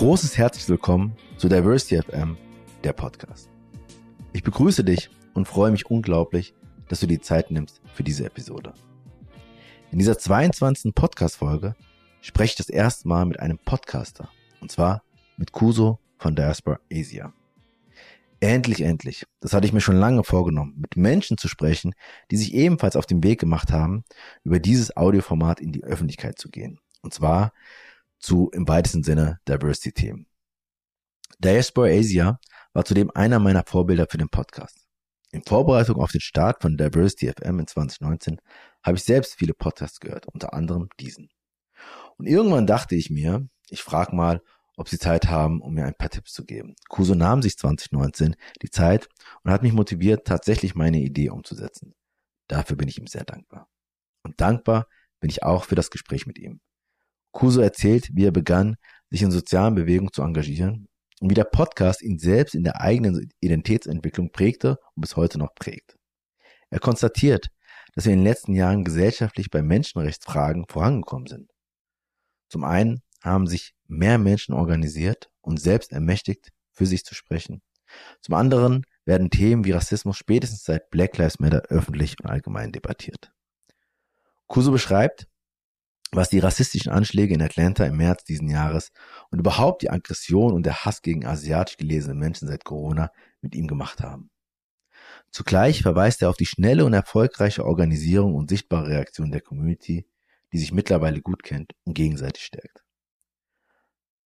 Großes herzlich willkommen zu Diversity FM, der Podcast. Ich begrüße dich und freue mich unglaublich, dass du die Zeit nimmst für diese Episode. In dieser 22. Podcast-Folge spreche ich das erste Mal mit einem Podcaster. Und zwar mit Kuso von Diaspora Asia. Endlich, endlich. Das hatte ich mir schon lange vorgenommen, mit Menschen zu sprechen, die sich ebenfalls auf den Weg gemacht haben, über dieses Audioformat in die Öffentlichkeit zu gehen. Und zwar zu im weitesten Sinne Diversity-Themen. Diaspora Asia war zudem einer meiner Vorbilder für den Podcast. In Vorbereitung auf den Start von Diversity FM in 2019 habe ich selbst viele Podcasts gehört, unter anderem diesen. Und irgendwann dachte ich mir, ich frage mal, ob sie Zeit haben, um mir ein paar Tipps zu geben. Kuso nahm sich 2019 die Zeit und hat mich motiviert, tatsächlich meine Idee umzusetzen. Dafür bin ich ihm sehr dankbar. Und dankbar bin ich auch für das Gespräch mit ihm. Kuso erzählt, wie er begann, sich in sozialen Bewegungen zu engagieren und wie der Podcast ihn selbst in der eigenen Identitätsentwicklung prägte und bis heute noch prägt. Er konstatiert, dass wir in den letzten Jahren gesellschaftlich bei Menschenrechtsfragen vorangekommen sind. Zum einen haben sich mehr Menschen organisiert und selbst ermächtigt, für sich zu sprechen. Zum anderen werden Themen wie Rassismus spätestens seit Black Lives Matter öffentlich und allgemein debattiert. Kuso beschreibt, was die rassistischen Anschläge in Atlanta im März diesen Jahres und überhaupt die Aggression und der Hass gegen asiatisch gelesene Menschen seit Corona mit ihm gemacht haben. Zugleich verweist er auf die schnelle und erfolgreiche Organisierung und sichtbare Reaktion der Community, die sich mittlerweile gut kennt und gegenseitig stärkt.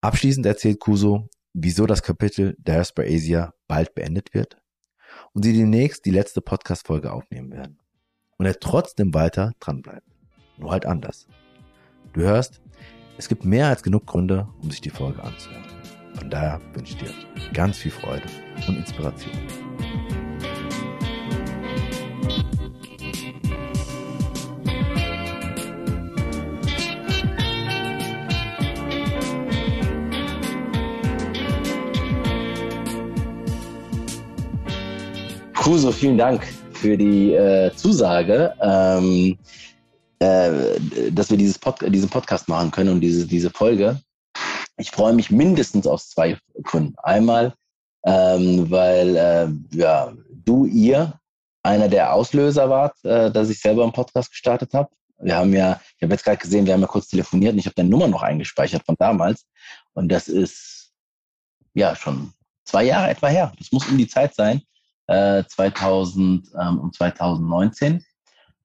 Abschließend erzählt Kuso, wieso das Kapitel Diaspora Asia bald beendet wird und sie demnächst die letzte Podcast-Folge aufnehmen werden. Und er trotzdem weiter dranbleibt. Nur halt anders. Du hörst, es gibt mehr als genug Gründe, um sich die Folge anzuhören. Von daher wünsche ich dir ganz viel Freude und Inspiration. Kuso, vielen Dank für die äh, Zusage. Ähm, äh, dass wir dieses Pod diesen Podcast machen können und diese, diese Folge. Ich freue mich mindestens aus zwei Gründen. Einmal, ähm, weil äh, ja, du, ihr einer der Auslöser wart, äh, dass ich selber einen Podcast gestartet habe. Wir haben ja, ich habe jetzt gerade gesehen, wir haben ja kurz telefoniert und ich habe deine Nummer noch eingespeichert von damals. Und das ist ja schon zwei Jahre etwa her. Das muss um die Zeit sein, äh, 2000 ähm, und 2019.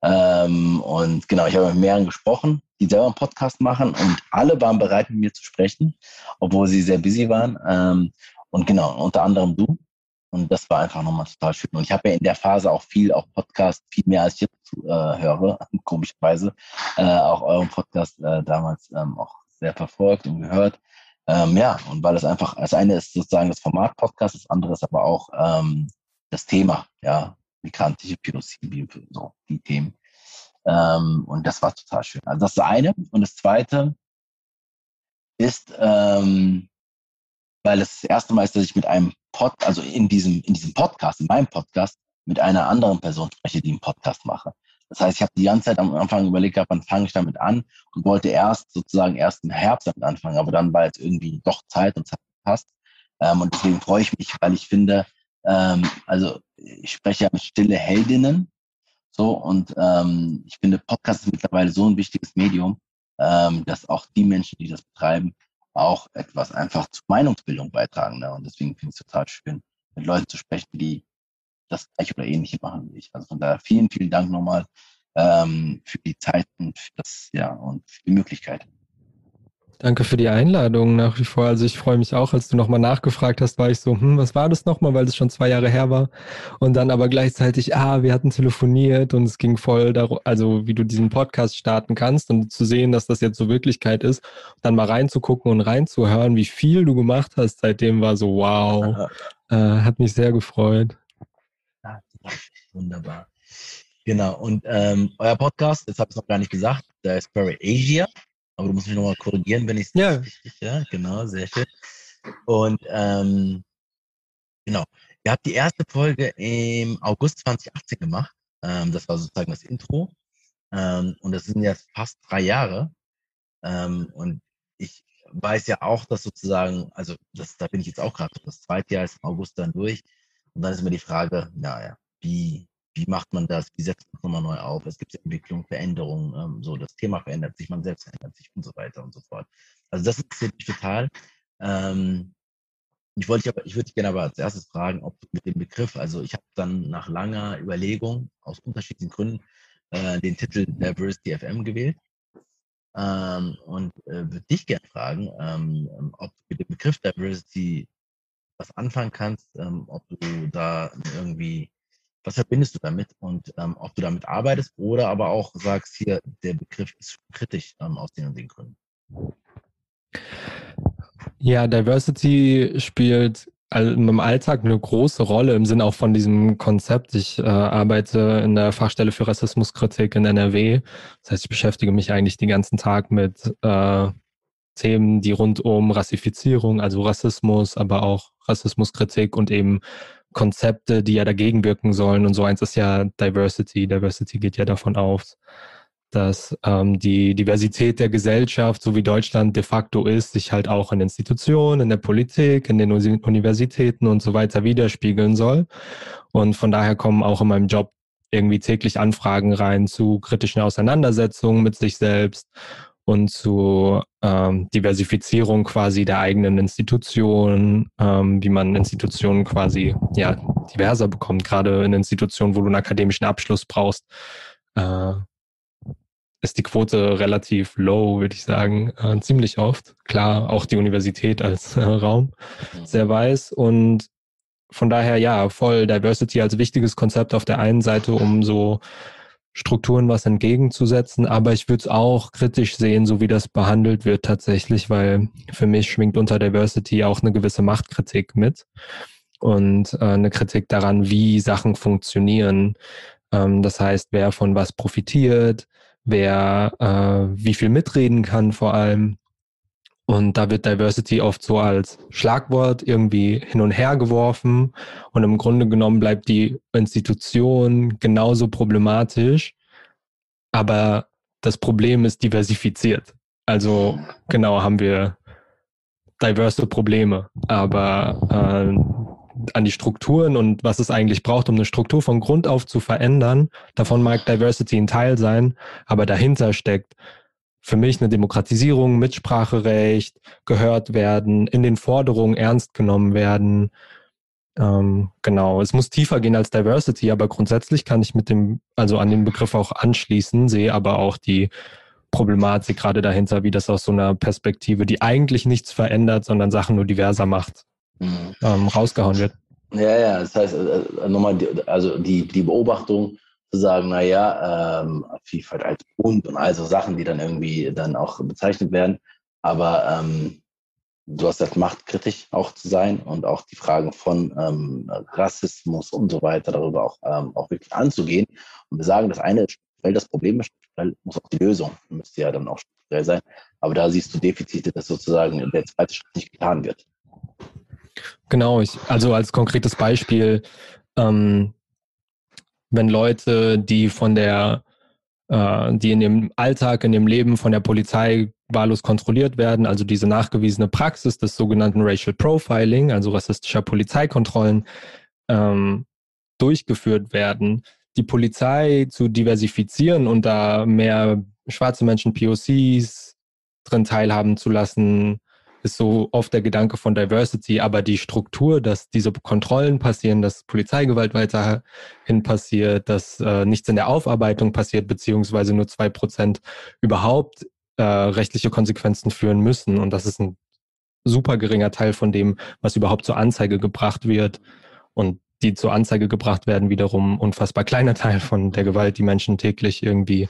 Ähm, und genau, ich habe mit mehreren gesprochen, die selber einen Podcast machen und alle waren bereit, mit mir zu sprechen, obwohl sie sehr busy waren. Ähm, und genau, unter anderem du. Und das war einfach nochmal total schön. Und ich habe ja in der Phase auch viel, auch Podcast, viel mehr als ich jetzt äh, höre, komischerweise, äh, auch euren Podcast äh, damals ähm, auch sehr verfolgt und gehört. Ähm, ja, und weil es einfach, das eine ist sozusagen das Format Podcast, das andere ist aber auch ähm, das Thema, ja, migrantische Psilocybin, so die Themen. Ähm, und das war total schön. Also das das eine. Und das zweite ist, ähm, weil es das erste Mal ist, dass ich mit einem Pod, also in diesem, in diesem Podcast, in meinem Podcast, mit einer anderen Person spreche, die einen Podcast mache. Das heißt, ich habe die ganze Zeit am Anfang überlegt gehabt, wann fange ich damit an und wollte erst sozusagen erst im Herbst damit anfangen, aber dann war jetzt irgendwie doch Zeit und Zeit passt. Ähm, und deswegen freue ich mich, weil ich finde, ähm, also ich spreche ja mit stille Heldinnen. So, und ähm, ich finde, Podcast ist mittlerweile so ein wichtiges Medium, ähm, dass auch die Menschen, die das betreiben, auch etwas einfach zur Meinungsbildung beitragen. Ne? Und deswegen finde ich es total schön, mit Leuten zu sprechen, die das gleiche oder ähnliche machen wie ich. Also von daher vielen, vielen Dank nochmal ähm, für die Zeit und für das, ja, und für die Möglichkeit. Danke für die Einladung nach wie vor. Also ich freue mich auch, als du nochmal nachgefragt hast, war ich so, hm, was war das nochmal, weil das schon zwei Jahre her war. Und dann aber gleichzeitig, ah, wir hatten telefoniert und es ging voll darum, also wie du diesen Podcast starten kannst und zu sehen, dass das jetzt so Wirklichkeit ist, dann mal reinzugucken und reinzuhören, wie viel du gemacht hast, seitdem war so, wow, äh, hat mich sehr gefreut. Ja, wunderbar. Genau, und ähm, euer Podcast, das habe ich noch gar nicht gesagt, der ist Very Asia. Aber du musst mich nochmal korrigieren, wenn ich es ja. richtig, ja, genau, sehr schön. Und ähm, genau, ihr habt die erste Folge im August 2018 gemacht. Ähm, das war sozusagen das Intro. Ähm, und das sind jetzt fast drei Jahre. Ähm, und ich weiß ja auch, dass sozusagen, also das, da bin ich jetzt auch gerade, das zweite Jahr ist im August dann durch. Und dann ist immer die Frage, naja, wie, wie macht man das? Wie setzt man es nochmal neu auf? Es gibt Entwicklung, Veränderungen, ähm, so das Thema verändert sich, man selbst verändert sich und so weiter und so fort. Also das interessiert mich total. Ähm, ich wollte aber, ich würde gerne aber als erstes fragen, ob du mit dem Begriff, also ich habe dann nach langer Überlegung aus unterschiedlichen Gründen äh, den Titel Diversity FM gewählt ähm, und äh, würde dich gerne fragen, ähm, ob du mit dem Begriff Diversity was anfangen kannst, ähm, ob du da irgendwie, was verbindest du damit und ähm, ob du damit arbeitest oder aber auch sagst, hier, der Begriff ist kritisch ähm, aus den und den Gründen. Ja, Diversity spielt im Alltag eine große Rolle im Sinne auch von diesem Konzept. Ich äh, arbeite in der Fachstelle für Rassismuskritik in NRW. Das heißt, ich beschäftige mich eigentlich den ganzen Tag mit äh, Themen, die rund um Rassifizierung, also Rassismus, aber auch Rassismuskritik und eben Konzepte, die ja dagegen wirken sollen. Und so eins ist ja Diversity. Diversity geht ja davon aus, dass ähm, die Diversität der Gesellschaft, so wie Deutschland de facto ist, sich halt auch in Institutionen, in der Politik, in den Universitäten und so weiter widerspiegeln soll. Und von daher kommen auch in meinem Job irgendwie täglich Anfragen rein zu kritischen Auseinandersetzungen mit sich selbst und zu ähm, Diversifizierung quasi der eigenen Institutionen, ähm, wie man Institutionen quasi ja diverser bekommt, gerade in Institutionen, wo du einen akademischen Abschluss brauchst. Äh, ist die Quote relativ low, würde ich sagen, äh, ziemlich oft. Klar, auch die Universität als äh, Raum mhm. sehr weiß und von daher ja, voll Diversity als wichtiges Konzept auf der einen Seite, um so Strukturen was entgegenzusetzen, aber ich würde es auch kritisch sehen, so wie das behandelt wird tatsächlich, weil für mich schwingt unter Diversity auch eine gewisse Machtkritik mit und äh, eine Kritik daran, wie Sachen funktionieren. Ähm, das heißt, wer von was profitiert, wer äh, wie viel mitreden kann vor allem. Und da wird Diversity oft so als Schlagwort irgendwie hin und her geworfen. Und im Grunde genommen bleibt die Institution genauso problematisch. Aber das Problem ist diversifiziert. Also genau haben wir diverse Probleme. Aber äh, an die Strukturen und was es eigentlich braucht, um eine Struktur von Grund auf zu verändern. Davon mag Diversity ein Teil sein, aber dahinter steckt für mich eine Demokratisierung, Mitspracherecht, gehört werden, in den Forderungen ernst genommen werden. Ähm, genau, es muss tiefer gehen als Diversity, aber grundsätzlich kann ich mit dem, also an den Begriff auch anschließen, sehe aber auch die Problematik gerade dahinter, wie das aus so einer Perspektive, die eigentlich nichts verändert, sondern Sachen nur diverser macht, mhm. ähm, rausgehauen wird. Ja, ja, das heißt, äh, äh, nochmal, also die, die Beobachtung zu sagen, naja, ähm, Vielfalt als Bund und also Sachen, die dann irgendwie dann auch bezeichnet werden. Aber ähm, du hast das machtkritisch auch zu sein und auch die Fragen von ähm, Rassismus und so weiter darüber auch, ähm, auch wirklich anzugehen. Und wir sagen, das eine weil das Problem ist, muss auch die Lösung, müsste ja dann auch strukturell sein. Aber da siehst du Defizite, dass sozusagen der zweite Schritt nicht getan wird. Genau, ich, also als konkretes Beispiel, ähm, wenn Leute, die von der, äh, die in dem Alltag, in dem Leben von der Polizei wahllos kontrolliert werden, also diese nachgewiesene Praxis des sogenannten Racial Profiling, also rassistischer Polizeikontrollen, ähm, durchgeführt werden, die Polizei zu diversifizieren und da mehr schwarze Menschen, POCs drin teilhaben zu lassen, ist so oft der Gedanke von Diversity, aber die Struktur, dass diese Kontrollen passieren, dass Polizeigewalt weiterhin passiert, dass äh, nichts in der Aufarbeitung passiert, beziehungsweise nur zwei Prozent überhaupt äh, rechtliche Konsequenzen führen müssen. Und das ist ein super geringer Teil von dem, was überhaupt zur Anzeige gebracht wird. Und die zur Anzeige gebracht werden, wiederum unfassbar kleiner Teil von der Gewalt, die Menschen täglich irgendwie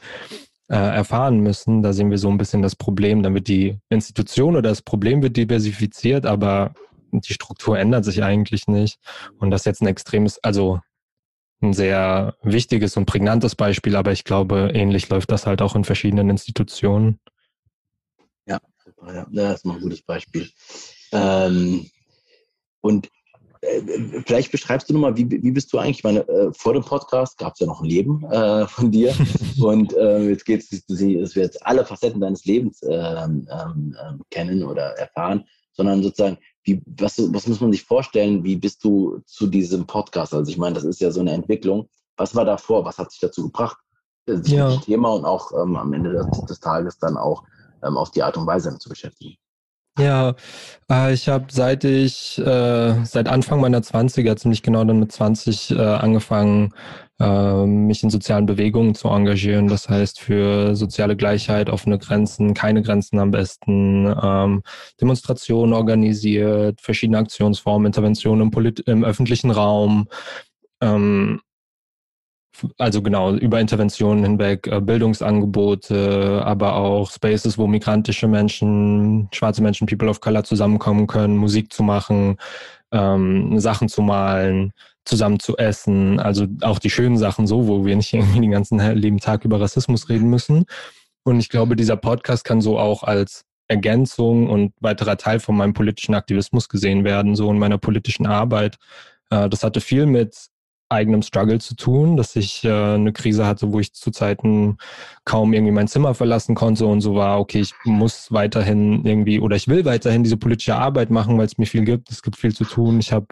äh, erfahren müssen. Da sehen wir so ein bisschen das Problem. Wird die Institution oder das Problem wird diversifiziert, aber die Struktur ändert sich eigentlich nicht. Und das ist jetzt ein extremes, also ein sehr wichtiges und prägnantes Beispiel, aber ich glaube, ähnlich läuft das halt auch in verschiedenen Institutionen. Ja, ja das ist mal ein gutes Beispiel. Ähm, und vielleicht beschreibst du nochmal, wie, wie bist du eigentlich? Ich meine, äh, vor dem Podcast gab es ja noch ein Leben äh, von dir und äh, jetzt geht es, dass wir jetzt alle Facetten deines Lebens ähm, ähm, ähm, kennen oder erfahren, sondern sozusagen, wie, was, was muss man sich vorstellen, wie bist du zu diesem Podcast? Also ich meine, das ist ja so eine Entwicklung. Was war davor? Was hat sich dazu gebracht? Sich ja. mit dem Thema und auch ähm, am Ende des, des, Tages dann auch ähm, auf die Art und Weise zu beschäftigen. Ja, äh, ich habe seit ich, äh, seit Anfang meiner 20er, ziemlich genau dann mit 20, äh, angefangen, äh, mich in sozialen Bewegungen zu engagieren. Das heißt für soziale Gleichheit, offene Grenzen, keine Grenzen am besten, ähm, Demonstrationen organisiert, verschiedene Aktionsformen, Interventionen im, Polit im öffentlichen Raum. Ähm, also genau, über Interventionen hinweg, äh, Bildungsangebote, aber auch Spaces, wo migrantische Menschen, schwarze Menschen, People of Color zusammenkommen können, Musik zu machen, ähm, Sachen zu malen, zusammen zu essen, also auch die schönen Sachen so, wo wir nicht irgendwie den ganzen lieben Tag über Rassismus reden müssen. Und ich glaube, dieser Podcast kann so auch als Ergänzung und weiterer Teil von meinem politischen Aktivismus gesehen werden, so in meiner politischen Arbeit. Äh, das hatte viel mit eigenem Struggle zu tun, dass ich äh, eine Krise hatte, wo ich zu Zeiten kaum irgendwie mein Zimmer verlassen konnte und so war, okay, ich muss weiterhin irgendwie oder ich will weiterhin diese politische Arbeit machen, weil es mir viel gibt. Es gibt viel zu tun. Ich habe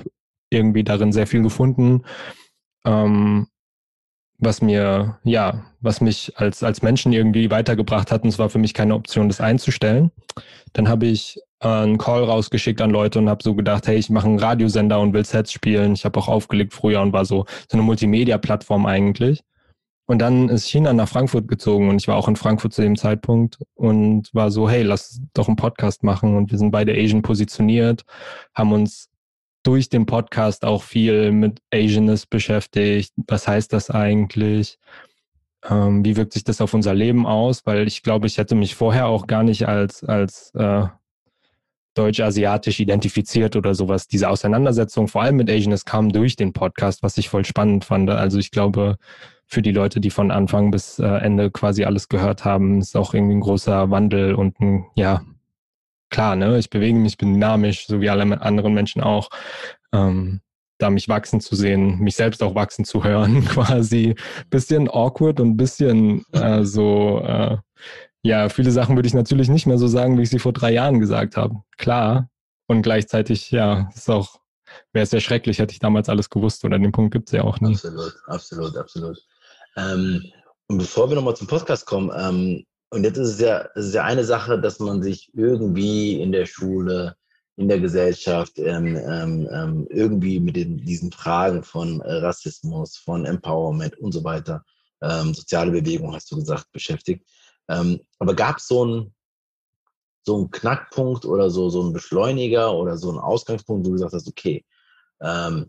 irgendwie darin sehr viel gefunden, ähm, was mir, ja, was mich als, als Menschen irgendwie weitergebracht hat. Und es war für mich keine Option, das einzustellen. Dann habe ich einen Call rausgeschickt an Leute und habe so gedacht, hey, ich mache einen Radiosender und will Sets spielen. Ich habe auch aufgelegt früher und war so so eine Multimedia-Plattform eigentlich. Und dann ist China nach Frankfurt gezogen und ich war auch in Frankfurt zu dem Zeitpunkt und war so, hey, lass doch einen Podcast machen. Und wir sind beide Asian positioniert, haben uns durch den Podcast auch viel mit Asianness beschäftigt. Was heißt das eigentlich? Ähm, wie wirkt sich das auf unser Leben aus? Weil ich glaube, ich hätte mich vorher auch gar nicht als, als äh, deutsch-asiatisch identifiziert oder sowas. Diese Auseinandersetzung, vor allem mit Asianness, kam durch den Podcast, was ich voll spannend fand. Also ich glaube, für die Leute, die von Anfang bis äh, Ende quasi alles gehört haben, ist auch irgendwie ein großer Wandel und ein, ja, klar, ne, ich bewege mich, bin dynamisch, so wie alle anderen Menschen auch. Ähm, da mich wachsen zu sehen, mich selbst auch wachsen zu hören, quasi. Bisschen awkward und bisschen äh, so, äh, ja, viele Sachen würde ich natürlich nicht mehr so sagen, wie ich sie vor drei Jahren gesagt habe. Klar. Und gleichzeitig, ja, ist auch, wäre es sehr schrecklich, hätte ich damals alles gewusst oder den Punkt gibt es ja auch nicht. Absolut, absolut, absolut. Ähm, und bevor wir nochmal zum Podcast kommen, ähm, und jetzt ist es ja, es ist ja eine Sache, dass man sich irgendwie in der Schule, in der Gesellschaft ähm, ähm, ähm irgendwie mit den, diesen Fragen von äh, Rassismus, von Empowerment und so weiter, ähm, soziale Bewegung, hast du gesagt, beschäftigt. Ähm, aber gab es so einen so einen Knackpunkt oder so, so einen Beschleuniger oder so einen Ausgangspunkt, wo du gesagt hast, okay, ähm,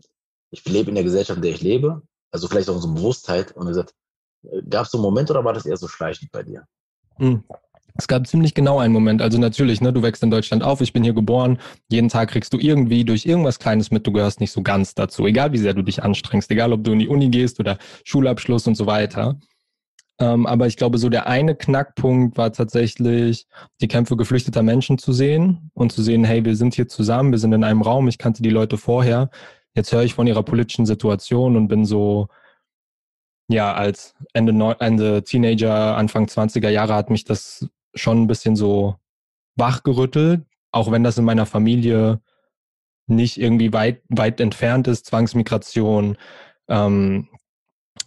ich lebe in der Gesellschaft, in der ich lebe, also vielleicht auch so eine Bewusstheit und gesagt, äh, gab es so einen Moment oder war das eher so schleichend bei dir? Hm. Es gab ziemlich genau einen Moment. Also natürlich, ne, du wächst in Deutschland auf, ich bin hier geboren. Jeden Tag kriegst du irgendwie durch irgendwas Kleines mit, du gehörst nicht so ganz dazu. Egal wie sehr du dich anstrengst, egal ob du in die Uni gehst oder Schulabschluss und so weiter. Ähm, aber ich glaube, so der eine Knackpunkt war tatsächlich, die Kämpfe geflüchteter Menschen zu sehen und zu sehen, hey, wir sind hier zusammen, wir sind in einem Raum, ich kannte die Leute vorher. Jetzt höre ich von ihrer politischen Situation und bin so, ja, als Ende, Ende Teenager, Anfang 20er Jahre hat mich das schon ein bisschen so wachgerüttelt, auch wenn das in meiner Familie nicht irgendwie weit, weit entfernt ist, Zwangsmigration, ähm,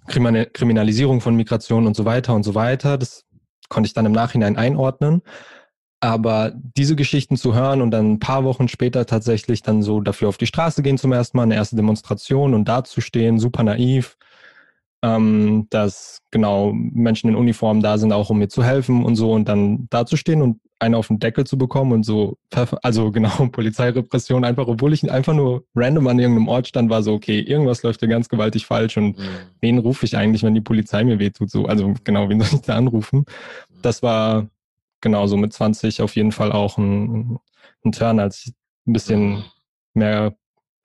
Kriminalisierung von Migration und so weiter und so weiter. Das konnte ich dann im Nachhinein einordnen. Aber diese Geschichten zu hören und dann ein paar Wochen später tatsächlich dann so dafür auf die Straße gehen zum ersten Mal, eine erste Demonstration und da zu stehen, super naiv, ähm, dass genau Menschen in Uniform da sind, auch um mir zu helfen und so und dann da zu stehen und einen auf den Deckel zu bekommen und so, also genau, Polizeirepression einfach, obwohl ich einfach nur random an irgendeinem Ort stand, war so, okay, irgendwas läuft ja ganz gewaltig falsch und mhm. wen rufe ich eigentlich, wenn die Polizei mir wehtut, so, also genau, wen soll ich da anrufen? Das war genau so mit 20 auf jeden Fall auch ein, ein Turn, als ich ein bisschen mhm. mehr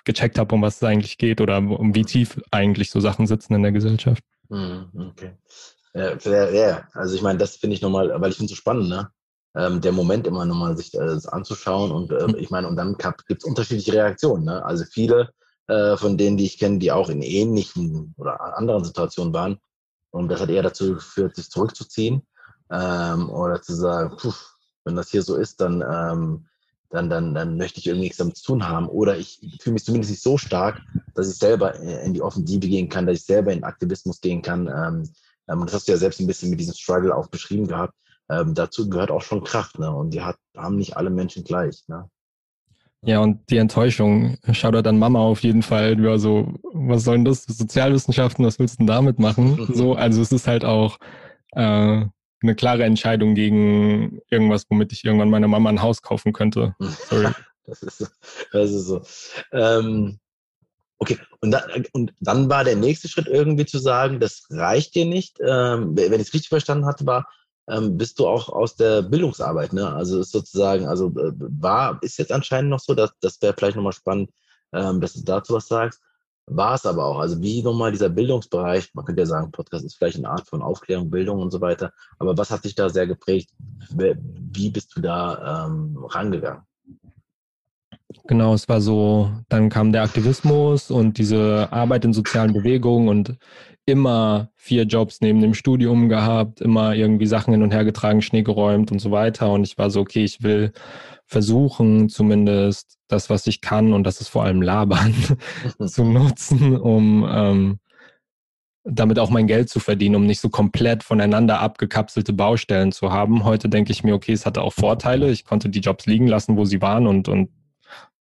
gecheckt habe, um was es eigentlich geht oder um wie tief eigentlich so Sachen sitzen in der Gesellschaft. Hm, okay. Ja, ja, also ich meine, das finde ich nochmal, weil ich finde es so spannend, ne? Ähm, der Moment immer nochmal sich das anzuschauen und äh, ich meine, und dann gibt es unterschiedliche Reaktionen. Ne? Also viele äh, von denen, die ich kenne, die auch in ähnlichen oder anderen Situationen waren. Und das hat eher dazu geführt, sich zurückzuziehen ähm, oder zu sagen, puh, wenn das hier so ist, dann, ähm, dann, dann, dann möchte ich irgendwie nichts damit zu tun haben. Oder ich fühle mich zumindest nicht so stark, dass ich selber in die Offensive gehen kann, dass ich selber in Aktivismus gehen kann. Ähm, ähm, das hast du ja selbst ein bisschen mit diesem Struggle auch beschrieben gehabt. Ähm, dazu gehört auch schon Kraft, ne? Und die hat, haben nicht alle Menschen gleich, ne? Ja, und die Enttäuschung. Shoutout an Mama auf jeden Fall. Die war so, was sollen das? Sozialwissenschaften, was willst du denn damit machen? So, also es ist halt auch äh, eine klare Entscheidung gegen irgendwas, womit ich irgendwann meiner Mama ein Haus kaufen könnte. Sorry. das ist, das ist so. Ähm, okay, und, da, und dann war der nächste Schritt irgendwie zu sagen, das reicht dir nicht. Ähm, wenn ich es richtig verstanden hatte, war, ähm, bist du auch aus der Bildungsarbeit, ne? Also ist sozusagen, also äh, war, ist jetzt anscheinend noch so, dass das wäre vielleicht nochmal spannend, ähm, dass du dazu was sagst. War es aber auch. Also wie nochmal dieser Bildungsbereich, man könnte ja sagen, Podcast ist vielleicht eine Art von Aufklärung, Bildung und so weiter. Aber was hat dich da sehr geprägt? Wie bist du da ähm, rangegangen? Genau, es war so, dann kam der Aktivismus und diese Arbeit in sozialen Bewegungen und immer vier Jobs neben dem Studium gehabt, immer irgendwie Sachen hin und her getragen, Schnee geräumt und so weiter. Und ich war so, okay, ich will versuchen, zumindest das, was ich kann, und das ist vor allem Labern, zu nutzen, um ähm, damit auch mein Geld zu verdienen, um nicht so komplett voneinander abgekapselte Baustellen zu haben. Heute denke ich mir, okay, es hatte auch Vorteile. Ich konnte die Jobs liegen lassen, wo sie waren und, und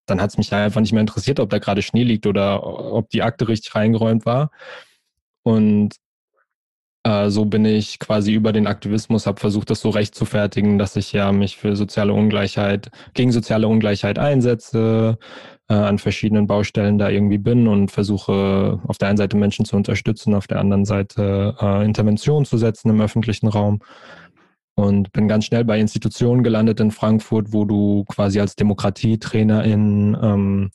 dann hat es mich einfach nicht mehr interessiert, ob da gerade Schnee liegt oder ob die Akte richtig reingeräumt war. Und äh, so bin ich quasi über den Aktivismus, habe versucht, das so recht zu fertigen, dass ich ja mich für soziale Ungleichheit, gegen soziale Ungleichheit einsetze, äh, an verschiedenen Baustellen da irgendwie bin und versuche auf der einen Seite Menschen zu unterstützen, auf der anderen Seite äh, Interventionen zu setzen im öffentlichen Raum. Und bin ganz schnell bei Institutionen gelandet in Frankfurt, wo du quasi als Demokratietrainerin ähm,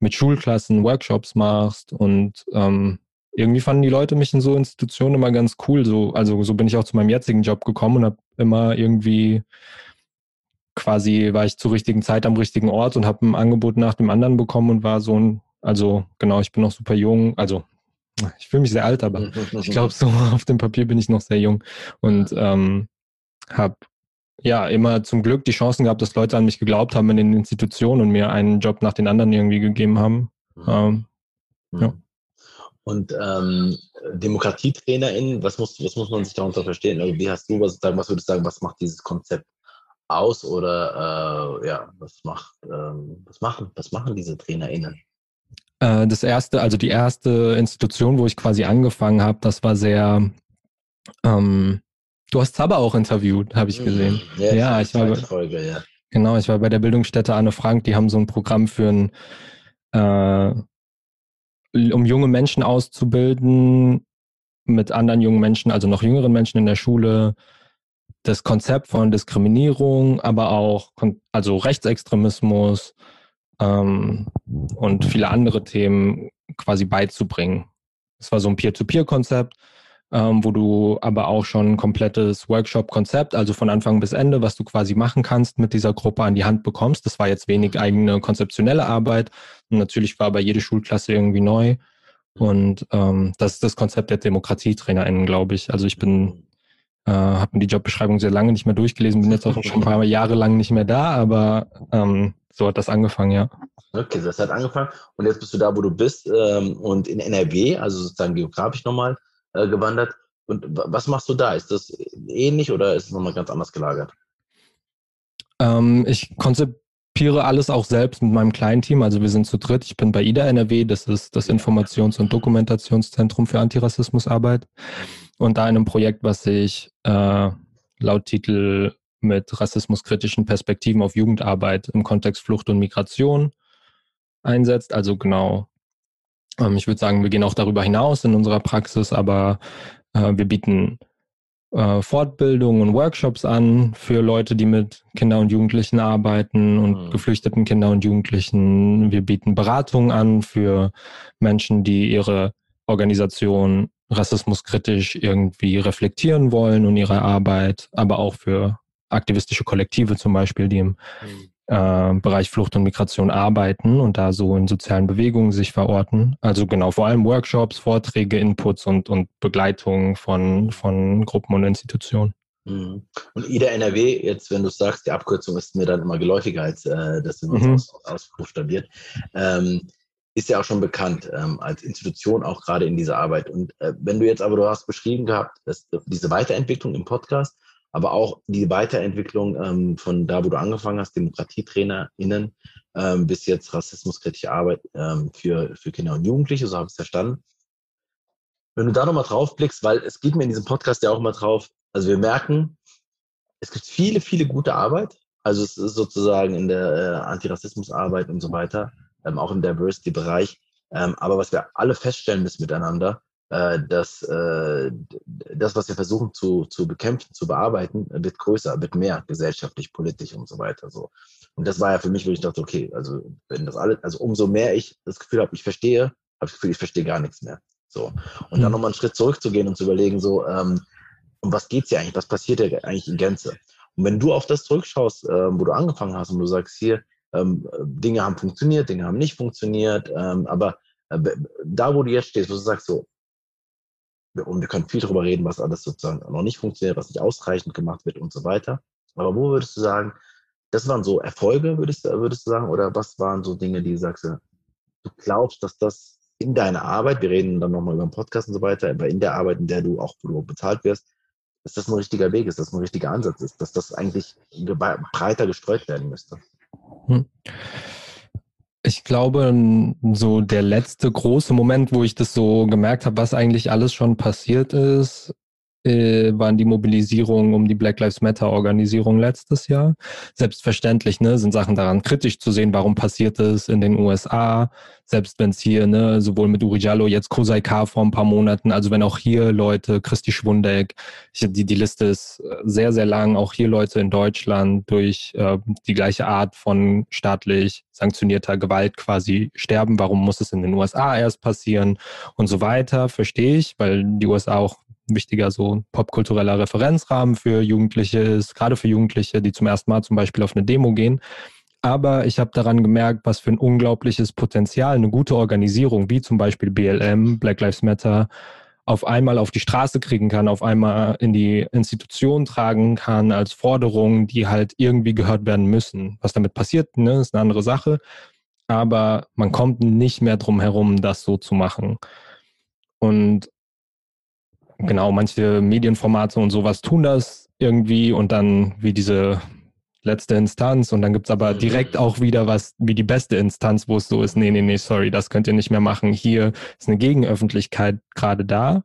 mit Schulklassen Workshops machst und ähm, irgendwie fanden die Leute mich in so Institutionen immer ganz cool. So, also so bin ich auch zu meinem jetzigen Job gekommen und habe immer irgendwie quasi war ich zur richtigen Zeit am richtigen Ort und habe ein Angebot nach dem anderen bekommen und war so ein, also genau, ich bin noch super jung, also ich fühle mich sehr alt, aber ich glaube so auf dem Papier bin ich noch sehr jung und ähm, habe ja immer zum Glück die Chancen gehabt, dass Leute an mich geglaubt haben in den Institutionen und mir einen Job nach den anderen irgendwie gegeben haben. Mhm. Ähm, ja. Und ähm, DemokratietrainerInnen, was muss, was muss man sich darunter verstehen? Also wie hast du was sagen, was würdest du sagen, was macht dieses Konzept aus oder äh, ja, was macht, ähm, was machen, was machen diese TrainerInnen? Äh, das erste, also die erste Institution, wo ich quasi angefangen habe, das war sehr ähm, Du hast Zaba auch interviewt, habe ich gesehen. Mhm. Ja, ja ich war bei, Folge, ja. Genau, ich war bei der Bildungsstätte Anne Frank, die haben so ein Programm für ein äh, um junge Menschen auszubilden, mit anderen jungen Menschen, also noch jüngeren Menschen in der Schule, das Konzept von Diskriminierung, aber auch also Rechtsextremismus ähm, und viele andere Themen quasi beizubringen. Das war so ein Peer-to-Peer-Konzept, ähm, wo du aber auch schon ein komplettes Workshop-Konzept, also von Anfang bis Ende, was du quasi machen kannst, mit dieser Gruppe an die Hand bekommst. Das war jetzt wenig eigene konzeptionelle Arbeit. Und natürlich war aber jede Schulklasse irgendwie neu. Und ähm, das ist das Konzept der DemokratietrainerInnen, glaube ich. Also ich bin, äh, habe mir die Jobbeschreibung sehr lange nicht mehr durchgelesen, bin jetzt auch schon ein paar Jahre lang nicht mehr da, aber ähm, so hat das angefangen, ja. Okay, das hat angefangen. Und jetzt bist du da, wo du bist ähm, und in NRW, also sozusagen geografisch nochmal äh, gewandert. Und was machst du da? Ist das ähnlich oder ist es nochmal ganz anders gelagert? Ähm, ich konzipiere alles auch selbst mit meinem kleinen Team. Also wir sind zu dritt. Ich bin bei IDA NRW, das ist das Informations- und Dokumentationszentrum für Antirassismusarbeit. Und da in einem Projekt, was sich äh, laut Titel mit rassismuskritischen Perspektiven auf Jugendarbeit im Kontext Flucht und Migration einsetzt. Also genau ähm, ich würde sagen, wir gehen auch darüber hinaus in unserer Praxis, aber äh, wir bieten äh, Fortbildungen und Workshops an für Leute, die mit Kindern und Jugendlichen arbeiten und mhm. geflüchteten Kindern und Jugendlichen. Wir bieten Beratungen an für Menschen, die ihre Organisation rassismuskritisch irgendwie reflektieren wollen und ihre Arbeit, aber auch für aktivistische Kollektive zum Beispiel, die im mhm. Äh, Bereich Flucht und Migration arbeiten und da so in sozialen Bewegungen sich verorten. Also genau, vor allem Workshops, Vorträge, Inputs und, und Begleitung von, von Gruppen und Institutionen. Mhm. Und IDA NRW, jetzt, wenn du sagst, die Abkürzung ist mir dann immer geläufiger, als äh, dass du mhm. aus, ausbuchstabiert, ähm, ist ja auch schon bekannt ähm, als Institution, auch gerade in dieser Arbeit. Und äh, wenn du jetzt aber, du hast beschrieben gehabt, dass diese Weiterentwicklung im Podcast, aber auch die Weiterentwicklung ähm, von da, wo du angefangen hast, DemokratietrainerInnen, ähm, bis jetzt rassismuskritische Arbeit ähm, für, für Kinder und Jugendliche, so habe ich es verstanden. Wenn du da nochmal drauf blickst, weil es geht mir in diesem Podcast ja auch mal drauf, also wir merken, es gibt viele, viele gute Arbeit. Also es ist sozusagen in der äh, Antirassismusarbeit und so weiter, ähm, auch im Diversity-Bereich. Ähm, aber was wir alle feststellen müssen miteinander, äh, dass äh, das, was wir versuchen zu, zu bekämpfen, zu bearbeiten, wird größer, wird mehr gesellschaftlich, politisch und so weiter. So. Und das war ja für mich, wo ich dachte, okay, also wenn das alles, also umso mehr ich das Gefühl habe, ich verstehe, habe ich das Gefühl, ich verstehe gar nichts mehr. So. Und dann mhm. nochmal einen Schritt zurückzugehen und zu überlegen, so, ähm, um was geht es hier eigentlich? Was passiert hier eigentlich in Gänze? Und wenn du auf das zurückschaust, äh, wo du angefangen hast und du sagst, hier, ähm, Dinge haben funktioniert, Dinge haben nicht funktioniert, ähm, aber äh, da, wo du jetzt stehst, wo du sagst, so, und wir können viel darüber reden, was alles sozusagen noch nicht funktioniert, was nicht ausreichend gemacht wird und so weiter. Aber wo würdest du sagen, das waren so Erfolge, würdest, würdest du sagen, oder was waren so Dinge, die du sagst, du glaubst, dass das in deiner Arbeit, wir reden dann nochmal über den Podcast und so weiter, aber in der Arbeit, in der du auch bezahlt wirst, dass das ein richtiger Weg ist, dass das ein richtiger Ansatz ist, dass das eigentlich breiter gestreut werden müsste. Hm. Ich glaube, so der letzte große Moment, wo ich das so gemerkt habe, was eigentlich alles schon passiert ist, äh, waren die Mobilisierungen um die Black Lives Matter Organisierung letztes Jahr. Selbstverständlich ne, sind Sachen daran kritisch zu sehen, warum passiert es in den USA, selbst wenn es hier, ne, sowohl mit Uri Jallo, jetzt Kosai K vor ein paar Monaten, also wenn auch hier Leute, Christi Schwundeck, die, die Liste ist äh, sehr, sehr lang, auch hier Leute in Deutschland durch äh, die gleiche Art von staatlich sanktionierter Gewalt quasi sterben. Warum muss es in den USA erst passieren und so weiter, verstehe ich, weil die USA auch wichtiger so popkultureller Referenzrahmen für Jugendliche ist, gerade für Jugendliche, die zum ersten Mal zum Beispiel auf eine Demo gehen. Aber ich habe daran gemerkt, was für ein unglaubliches Potenzial eine gute Organisierung wie zum Beispiel BLM, Black Lives Matter, auf einmal auf die Straße kriegen kann, auf einmal in die Institution tragen kann als Forderungen, die halt irgendwie gehört werden müssen. Was damit passiert, ne, ist eine andere Sache. Aber man kommt nicht mehr drum herum, das so zu machen. Und genau, manche Medienformate und sowas tun das irgendwie und dann wie diese letzte Instanz und dann gibt's aber mhm. direkt auch wieder was wie die beste Instanz, wo es so ist, nee, nee, nee, sorry, das könnt ihr nicht mehr machen. Hier ist eine Gegenöffentlichkeit gerade da.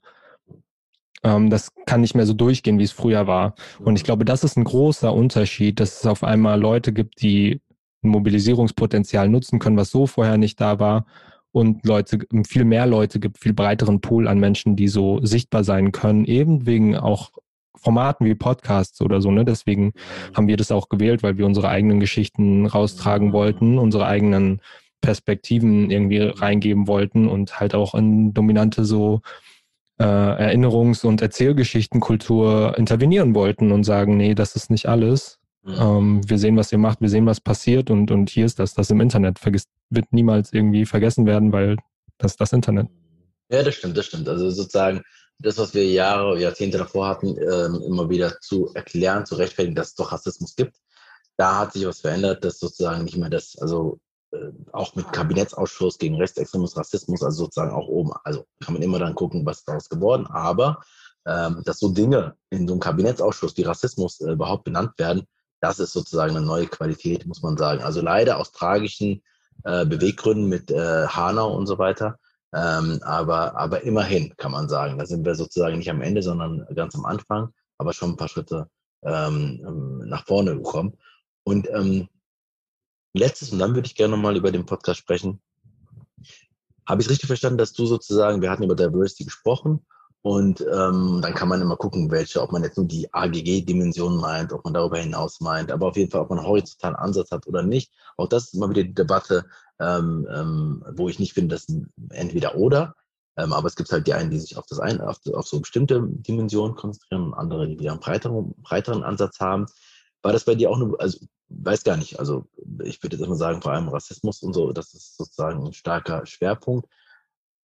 Ähm, das kann nicht mehr so durchgehen, wie es früher war. Und ich glaube, das ist ein großer Unterschied, dass es auf einmal Leute gibt, die ein Mobilisierungspotenzial nutzen können, was so vorher nicht da war und Leute, viel mehr Leute gibt, viel breiteren Pool an Menschen, die so sichtbar sein können, eben wegen auch Formaten wie Podcasts oder so, ne? Deswegen mhm. haben wir das auch gewählt, weil wir unsere eigenen Geschichten raustragen mhm. wollten, unsere eigenen Perspektiven irgendwie reingeben wollten und halt auch in dominante so äh, Erinnerungs- und Erzählgeschichtenkultur intervenieren wollten und sagen, nee, das ist nicht alles. Mhm. Ähm, wir sehen, was ihr macht, wir sehen, was passiert und, und hier ist das. Das im Internet vergisst, wird niemals irgendwie vergessen werden, weil das ist das Internet. Ja, das stimmt, das stimmt. Also sozusagen das, was wir Jahre, Jahrzehnte davor hatten, ähm, immer wieder zu erklären, zu rechtfertigen, dass es doch Rassismus gibt. Da hat sich was verändert, dass sozusagen nicht mehr das, also äh, auch mit Kabinettsausschuss gegen Rechtsextremismus, Rassismus, also sozusagen auch oben. Also kann man immer dann gucken, was daraus geworden. Aber ähm, dass so Dinge in so einem Kabinettsausschuss wie Rassismus äh, überhaupt benannt werden, das ist sozusagen eine neue Qualität, muss man sagen. Also leider aus tragischen äh, Beweggründen mit äh, Hanau und so weiter. Ähm, aber, aber immerhin kann man sagen, da sind wir sozusagen nicht am Ende, sondern ganz am Anfang, aber schon ein paar Schritte ähm, nach vorne gekommen. Und ähm, letztes, und dann würde ich gerne nochmal über den Podcast sprechen. Habe ich richtig verstanden, dass du sozusagen, wir hatten über Diversity gesprochen und ähm, dann kann man immer gucken, welche, ob man jetzt nur die AGG-Dimension meint, ob man darüber hinaus meint, aber auf jeden Fall, ob man einen horizontalen Ansatz hat oder nicht. Auch das ist immer wieder die Debatte, ähm, ähm, wo ich nicht finde, dass entweder oder, ähm, aber es gibt halt die einen, die sich auf das eine, auf, auf so bestimmte Dimensionen konzentrieren und andere, die wieder einen breiteren, breiteren Ansatz haben. war das bei dir auch eine, also weiß gar nicht, also ich würde jetzt mal sagen, vor allem Rassismus und so, das ist sozusagen ein starker Schwerpunkt.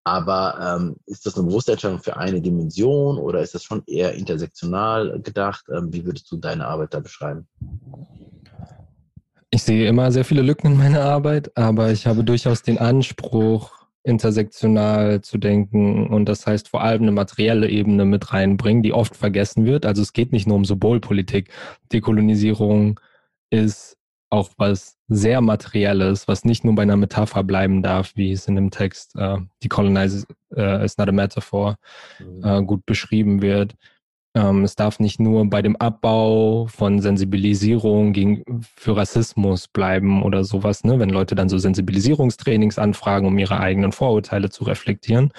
Aber ähm, ist das eine bewusste Entscheidung für eine Dimension oder ist das schon eher intersektional gedacht? Ähm, wie würdest du deine Arbeit da beschreiben? Ich sehe immer sehr viele Lücken in meiner Arbeit, aber ich habe durchaus den Anspruch, intersektional zu denken und das heißt vor allem eine materielle Ebene mit reinbringen, die oft vergessen wird. Also es geht nicht nur um Symbolpolitik. Dekolonisierung ist auch was sehr Materielles, was nicht nur bei einer Metapher bleiben darf, wie es in dem Text uh, Decolonize uh, is not a metaphor uh, gut beschrieben wird. Ähm, es darf nicht nur bei dem Abbau von Sensibilisierung gegen, für Rassismus bleiben oder sowas, ne? wenn Leute dann so Sensibilisierungstrainings anfragen, um ihre eigenen Vorurteile zu reflektieren.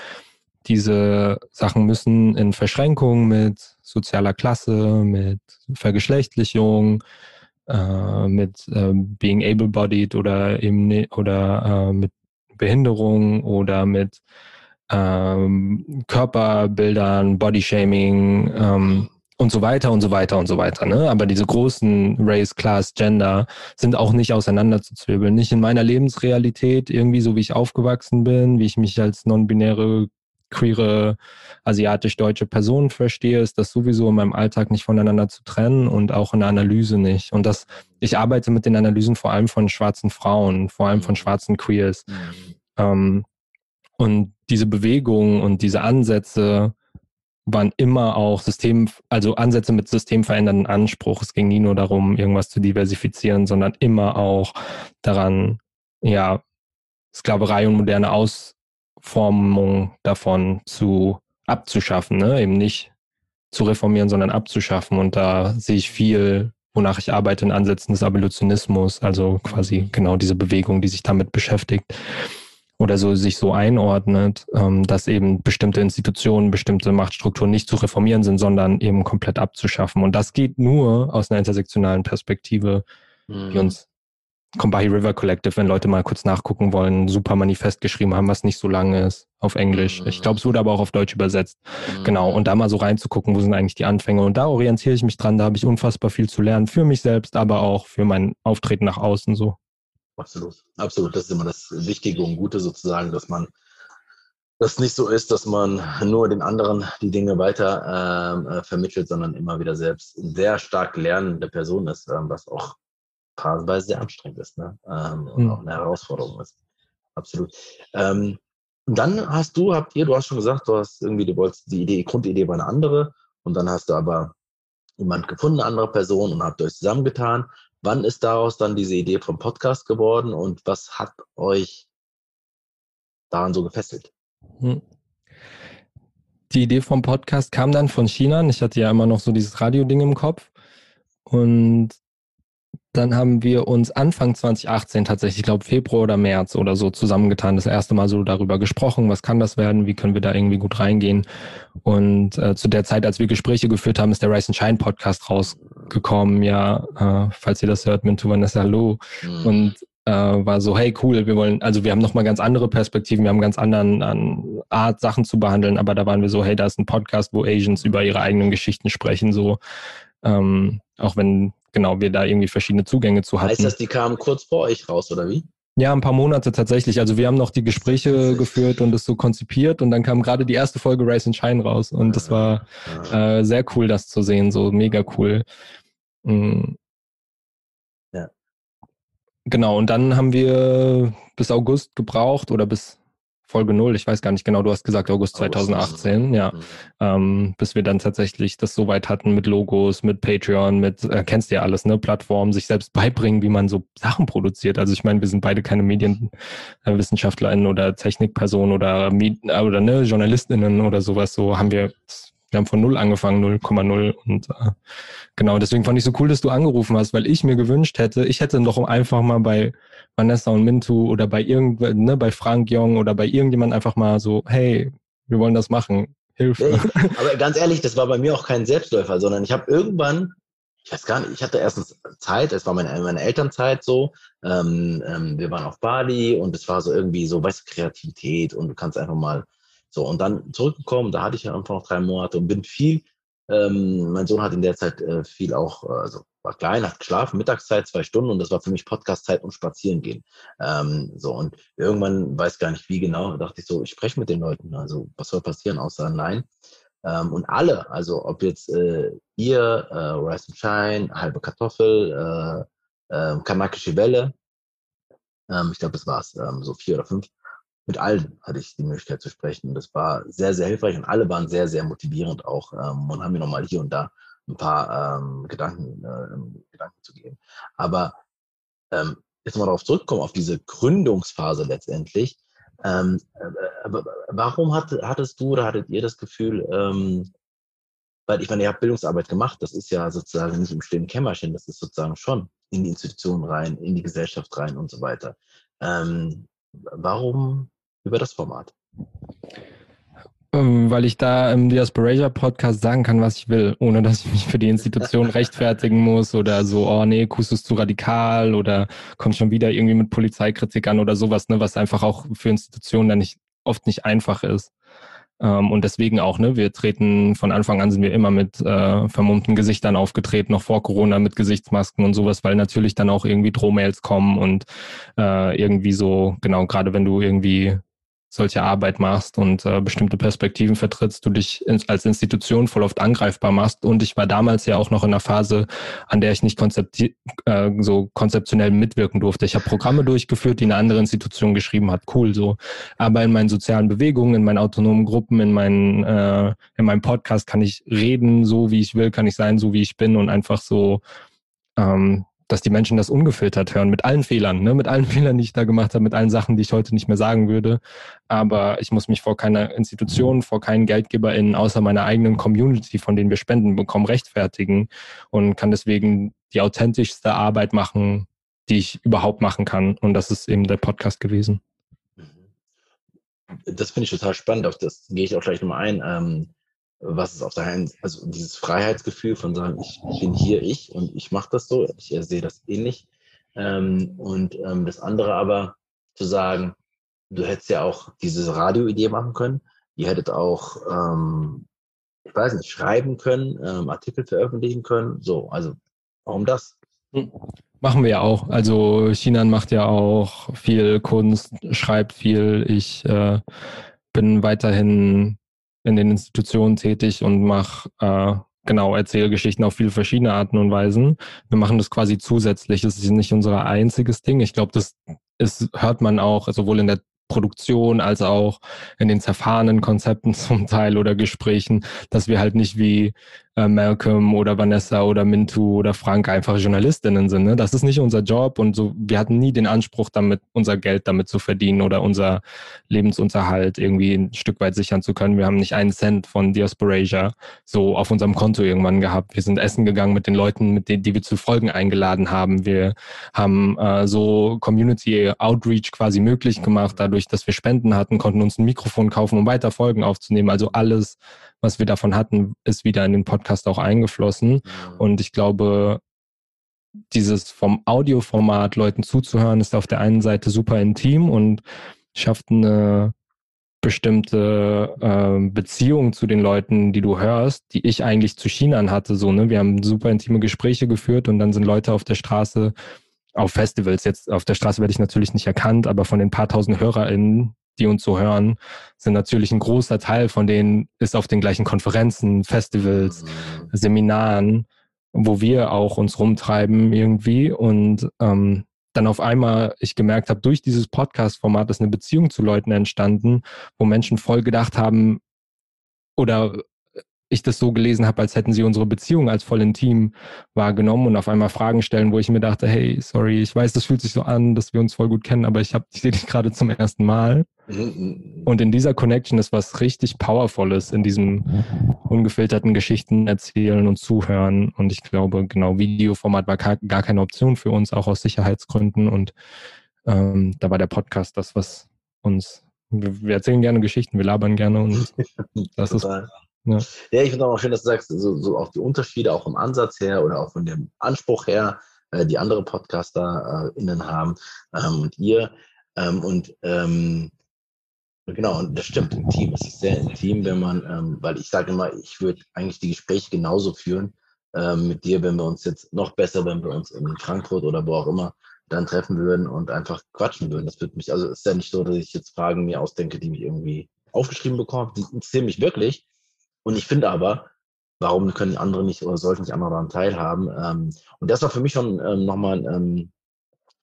Diese Sachen müssen in Verschränkung mit sozialer Klasse, mit Vergeschlechtlichung, äh, mit äh, being able-bodied oder eben oder äh, mit Behinderung oder mit ähm, Körperbildern, Bodyshaming ähm, und so weiter und so weiter und so weiter. Ne? Aber diese großen Race, Class, Gender sind auch nicht auseinanderzuzwirbeln. Nicht in meiner Lebensrealität, irgendwie so wie ich aufgewachsen bin, wie ich mich als non-binäre queere asiatisch-deutsche Person verstehe, ist das sowieso in meinem Alltag nicht voneinander zu trennen und auch in der Analyse nicht. Und das, ich arbeite mit den Analysen vor allem von schwarzen Frauen, vor allem von mhm. schwarzen Queers. Mhm. Ähm, und diese Bewegungen und diese Ansätze waren immer auch System, also Ansätze mit systemverändernden Anspruch. Es ging nie nur darum, irgendwas zu diversifizieren, sondern immer auch daran, ja, Sklaverei und moderne Aus, Formung davon zu abzuschaffen, ne? eben nicht zu reformieren, sondern abzuschaffen. Und da sehe ich viel, wonach ich arbeite in Ansätzen des Abolitionismus, also quasi mhm. genau diese Bewegung, die sich damit beschäftigt oder so sich so einordnet, ähm, dass eben bestimmte Institutionen, bestimmte Machtstrukturen nicht zu reformieren sind, sondern eben komplett abzuschaffen. Und das geht nur aus einer intersektionalen Perspektive, mhm. die uns Combahee River Collective, wenn Leute mal kurz nachgucken wollen, super Manifest geschrieben haben, was nicht so lang ist auf Englisch. Mhm. Ich glaube, es wurde aber auch auf Deutsch übersetzt. Mhm. Genau. Und da mal so reinzugucken, wo sind eigentlich die Anfänge. Und da orientiere ich mich dran, da habe ich unfassbar viel zu lernen für mich selbst, aber auch für mein Auftreten nach außen so. Absolut. Absolut. Das ist immer das Wichtige und Gute sozusagen, dass man das nicht so ist, dass man nur den anderen die Dinge weiter ähm, äh, vermittelt, sondern immer wieder selbst sehr stark lernende Person ist, ähm, was auch phasenweise sehr anstrengend ist ne? Ähm, und mhm. auch eine Herausforderung ist. Absolut. Ähm, dann hast du, habt ihr, du hast schon gesagt, du hast irgendwie, du wolltest die Idee, Grundidee war eine andere und dann hast du aber jemand gefunden, eine andere Person und habt euch zusammengetan. Wann ist daraus dann diese Idee vom Podcast geworden und was hat euch daran so gefesselt? Hm. Die Idee vom Podcast kam dann von China. Ich hatte ja immer noch so dieses Radio-Ding im Kopf. Und dann haben wir uns Anfang 2018 tatsächlich, ich glaube Februar oder März oder so zusammengetan, das erste Mal so darüber gesprochen, was kann das werden, wie können wir da irgendwie gut reingehen. Und äh, zu der Zeit, als wir Gespräche geführt haben, ist der Rise and Shine Podcast rausgekommen. Ja, äh, falls ihr das hört, Mintu Vanessa, hallo. Mhm. Und äh, war so, hey cool, wir wollen, also wir haben nochmal ganz andere Perspektiven, wir haben ganz anderen an Art, Sachen zu behandeln, aber da waren wir so, hey, da ist ein Podcast, wo Asians über ihre eigenen Geschichten sprechen, so ähm, auch wenn genau wir da irgendwie verschiedene Zugänge zu hatten. Heißt das, die kamen kurz vor euch raus, oder wie? Ja, ein paar Monate tatsächlich. Also wir haben noch die Gespräche geführt und es so konzipiert und dann kam gerade die erste Folge Race and Shine raus und das war äh, sehr cool, das zu sehen, so mega cool. Mhm. Ja. Genau, und dann haben wir bis August gebraucht oder bis Folge 0, ich weiß gar nicht genau, du hast gesagt August 2018, ja. Mhm. Ähm, bis wir dann tatsächlich das so weit hatten mit Logos, mit Patreon, mit, äh, kennst du ja alles, ne, Plattformen, sich selbst beibringen, wie man so Sachen produziert. Also ich meine, wir sind beide keine MedienwissenschaftlerInnen oder Technikpersonen oder, oder ne, JournalistInnen oder sowas, so haben wir wir haben von null angefangen, 0,0 und äh, genau, deswegen fand ich so cool, dass du angerufen hast, weil ich mir gewünscht hätte, ich hätte doch einfach mal bei Vanessa und Mintu oder bei irgend, ne, bei Frank Jong oder bei irgendjemand einfach mal so, hey, wir wollen das machen, Hilfe. Nee, aber ganz ehrlich, das war bei mir auch kein Selbstläufer, sondern ich habe irgendwann, ich weiß gar nicht, ich hatte erstens Zeit, es war meine, meine Elternzeit so, ähm, ähm, wir waren auf Bali und es war so irgendwie so, weißt du, Kreativität und du kannst einfach mal so, und dann zurückgekommen, da hatte ich ja einfach noch drei Monate und bin viel, ähm, mein Sohn hat in der Zeit äh, viel auch, äh, also war klein, hat geschlafen, Mittagszeit, zwei Stunden und das war für mich Podcastzeit und spazieren gehen. Ähm, so und irgendwann weiß gar nicht wie genau, dachte ich so, ich spreche mit den Leuten. Also was soll passieren, außer nein. Ähm, und alle, also ob jetzt äh, ihr, äh, Rice and Shine, halbe Kartoffel, äh, äh, kanakische Welle, ähm, ich glaube, das war's, ähm, so vier oder fünf. Mit allen hatte ich die Möglichkeit zu sprechen. Das war sehr, sehr hilfreich und alle waren sehr, sehr motivierend auch ähm, und haben mir nochmal hier und da ein paar ähm, Gedanken, äh, Gedanken zu geben. Aber ähm, jetzt mal darauf zurückkommen, auf diese Gründungsphase letztendlich. Ähm, äh, warum hat, hattest du oder hattet ihr das Gefühl, ähm, weil ich meine, ihr habt Bildungsarbeit gemacht, das ist ja sozusagen nicht im stillen Kämmerchen, das ist sozusagen schon in die Institutionen rein, in die Gesellschaft rein und so weiter. Ähm, warum über das Format? Ähm, weil ich da im Diasporasia Podcast sagen kann, was ich will, ohne dass ich mich für die Institution rechtfertigen muss oder so, oh nee, Kus ist zu radikal oder kommt schon wieder irgendwie mit Polizeikritik an oder sowas, ne, was einfach auch für Institutionen dann nicht oft nicht einfach ist. Ähm, und deswegen auch, ne, wir treten von Anfang an sind wir immer mit äh, vermummten Gesichtern aufgetreten, noch vor Corona mit Gesichtsmasken und sowas, weil natürlich dann auch irgendwie Drohmails kommen und äh, irgendwie so, genau, gerade wenn du irgendwie solche Arbeit machst und äh, bestimmte Perspektiven vertrittst, du dich in, als Institution voll oft angreifbar machst. Und ich war damals ja auch noch in einer Phase, an der ich nicht konzepti äh, so konzeptionell mitwirken durfte. Ich habe Programme durchgeführt, die eine andere Institution geschrieben hat. Cool so. Aber in meinen sozialen Bewegungen, in meinen autonomen Gruppen, in, meinen, äh, in meinem Podcast kann ich reden, so wie ich will, kann ich sein, so wie ich bin und einfach so ähm, dass die Menschen das ungefiltert hören, mit allen Fehlern, ne? mit allen Fehlern, die ich da gemacht habe, mit allen Sachen, die ich heute nicht mehr sagen würde. Aber ich muss mich vor keiner Institution, vor keinen GeldgeberInnen, außer meiner eigenen Community, von denen wir Spenden bekommen, rechtfertigen und kann deswegen die authentischste Arbeit machen, die ich überhaupt machen kann. Und das ist eben der Podcast gewesen. Das finde ich total spannend. Auf das gehe ich auch gleich nochmal ein. Ähm was ist auf der einen, also dieses Freiheitsgefühl von sagen, ich bin hier ich und ich mache das so, ich sehe das ähnlich. Ähm, und ähm, das andere aber zu sagen, du hättest ja auch diese Radioidee machen können, ihr hättet auch, ähm, ich weiß nicht, schreiben können, ähm, Artikel veröffentlichen können, so, also warum das? Hm. Machen wir ja auch. Also Chinan macht ja auch viel Kunst, schreibt viel. Ich äh, bin weiterhin in den Institutionen tätig und mache äh, genau Erzählgeschichten auf viele verschiedene Arten und Weisen. Wir machen das quasi zusätzlich. Es ist nicht unser einziges Ding. Ich glaube, das ist, hört man auch sowohl in der Produktion als auch in den zerfahrenen Konzepten zum Teil oder Gesprächen, dass wir halt nicht wie äh, Malcolm oder Vanessa oder Mintu oder Frank einfach Journalistinnen sind. Ne? Das ist nicht unser Job und so, wir hatten nie den Anspruch, damit unser Geld damit zu verdienen oder unser Lebensunterhalt irgendwie ein Stück weit sichern zu können. Wir haben nicht einen Cent von Diasporasia so auf unserem Konto irgendwann gehabt. Wir sind essen gegangen mit den Leuten, mit denen, die wir zu Folgen eingeladen haben. Wir haben äh, so Community Outreach quasi möglich gemacht, dadurch, dass wir Spenden hatten, konnten uns ein Mikrofon kaufen, um weiter Folgen aufzunehmen. Also alles was wir davon hatten, ist wieder in den Podcast auch eingeflossen. Mhm. Und ich glaube, dieses vom Audioformat Leuten zuzuhören, ist auf der einen Seite super intim und schafft eine bestimmte äh, Beziehung zu den Leuten, die du hörst, die ich eigentlich zu Chinan hatte. So, ne? Wir haben super intime Gespräche geführt und dann sind Leute auf der Straße, auf Festivals, jetzt auf der Straße werde ich natürlich nicht erkannt, aber von den paar tausend HörerInnen, die uns so hören, sind natürlich ein großer Teil von denen ist auf den gleichen Konferenzen, Festivals, mhm. Seminaren, wo wir auch uns rumtreiben irgendwie und ähm, dann auf einmal ich gemerkt habe, durch dieses Podcast-Format ist eine Beziehung zu Leuten entstanden, wo Menschen voll gedacht haben oder ich das so gelesen habe, als hätten sie unsere Beziehung als voll intim wahrgenommen und auf einmal Fragen stellen, wo ich mir dachte, hey, sorry, ich weiß, das fühlt sich so an, dass wir uns voll gut kennen, aber ich habe ich sehe dich gerade zum ersten Mal. Mhm. Und in dieser Connection ist was richtig Powervolles in diesem ungefilterten Geschichten erzählen und zuhören. Und ich glaube, genau, Videoformat war gar keine Option für uns, auch aus Sicherheitsgründen. Und ähm, da war der Podcast das, was uns wir erzählen gerne Geschichten, wir labern gerne und das ist ja, ja ich finde auch schön, dass du sagst, so, so auch die Unterschiede auch vom Ansatz her oder auch von dem Anspruch her, äh, die andere PodcasterInnen äh, haben ähm, und ihr. Ähm, und ähm, genau, und das stimmt, im Team. Es ist sehr intim, wenn man, ähm, weil ich sage immer, ich würde eigentlich die Gespräche genauso führen, ähm, mit dir, wenn wir uns jetzt noch besser, wenn wir uns in Frankfurt oder wo auch immer dann treffen würden und einfach quatschen würden. Das würde mich, also ist ja nicht so, dass ich jetzt Fragen mir ausdenke, die mich irgendwie aufgeschrieben bekomme. Die interessieren mich wirklich. Und ich finde aber, warum können andere nicht oder sollten nicht andere daran teilhaben? Ähm, und das war für mich schon ähm, nochmal ähm,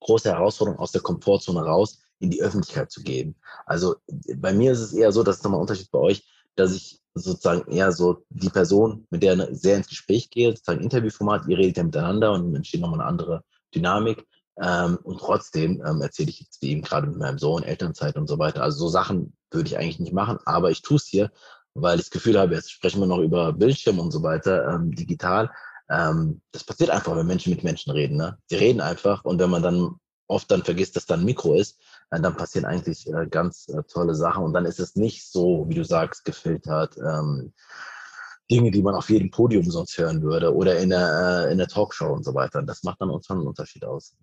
große Herausforderung, aus der Komfortzone raus in die Öffentlichkeit zu gehen. Also bei mir ist es eher so, das ist nochmal ein Unterschied bei euch, dass ich sozusagen eher so die Person, mit der sehr ins Gespräch gehe, sozusagen Interviewformat, ihr redet ja miteinander und entsteht nochmal eine andere Dynamik. Ähm, und trotzdem ähm, erzähle ich jetzt wie eben gerade mit meinem Sohn, Elternzeit und so weiter. Also so Sachen würde ich eigentlich nicht machen, aber ich tue es hier, weil ich das Gefühl habe, jetzt sprechen wir noch über Bildschirm und so weiter, ähm, digital. Ähm, das passiert einfach, wenn Menschen mit Menschen reden. Ne? Sie reden einfach und wenn man dann oft dann vergisst, dass da ein Mikro ist, äh, dann passieren eigentlich äh, ganz äh, tolle Sachen und dann ist es nicht so, wie du sagst, gefiltert. Ähm, Dinge, die man auf jedem Podium sonst hören würde oder in der, äh, in der Talkshow und so weiter. Das macht dann uns schon einen Unterschied aus.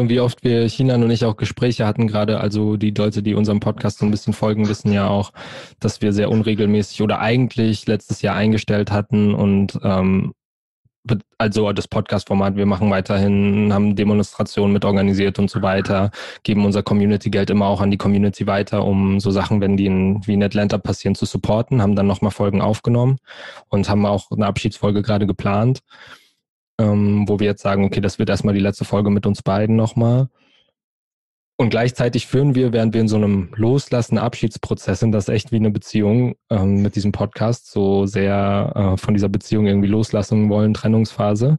Und wie oft wir China und ich auch Gespräche hatten, gerade also die Leute, die unserem Podcast so ein bisschen folgen, wissen ja auch, dass wir sehr unregelmäßig oder eigentlich letztes Jahr eingestellt hatten und ähm, also das Podcast-Format, wir machen weiterhin, haben Demonstrationen mit organisiert und so weiter, geben unser Community-Geld immer auch an die Community weiter, um so Sachen, wenn die in, wie in Atlanta passieren, zu supporten, haben dann nochmal Folgen aufgenommen und haben auch eine Abschiedsfolge gerade geplant ähm, wo wir jetzt sagen, okay, das wird erstmal die letzte Folge mit uns beiden nochmal. Und gleichzeitig führen wir, während wir in so einem Loslassen, Abschiedsprozess sind, das echt wie eine Beziehung ähm, mit diesem Podcast, so sehr äh, von dieser Beziehung irgendwie loslassen wollen, Trennungsphase,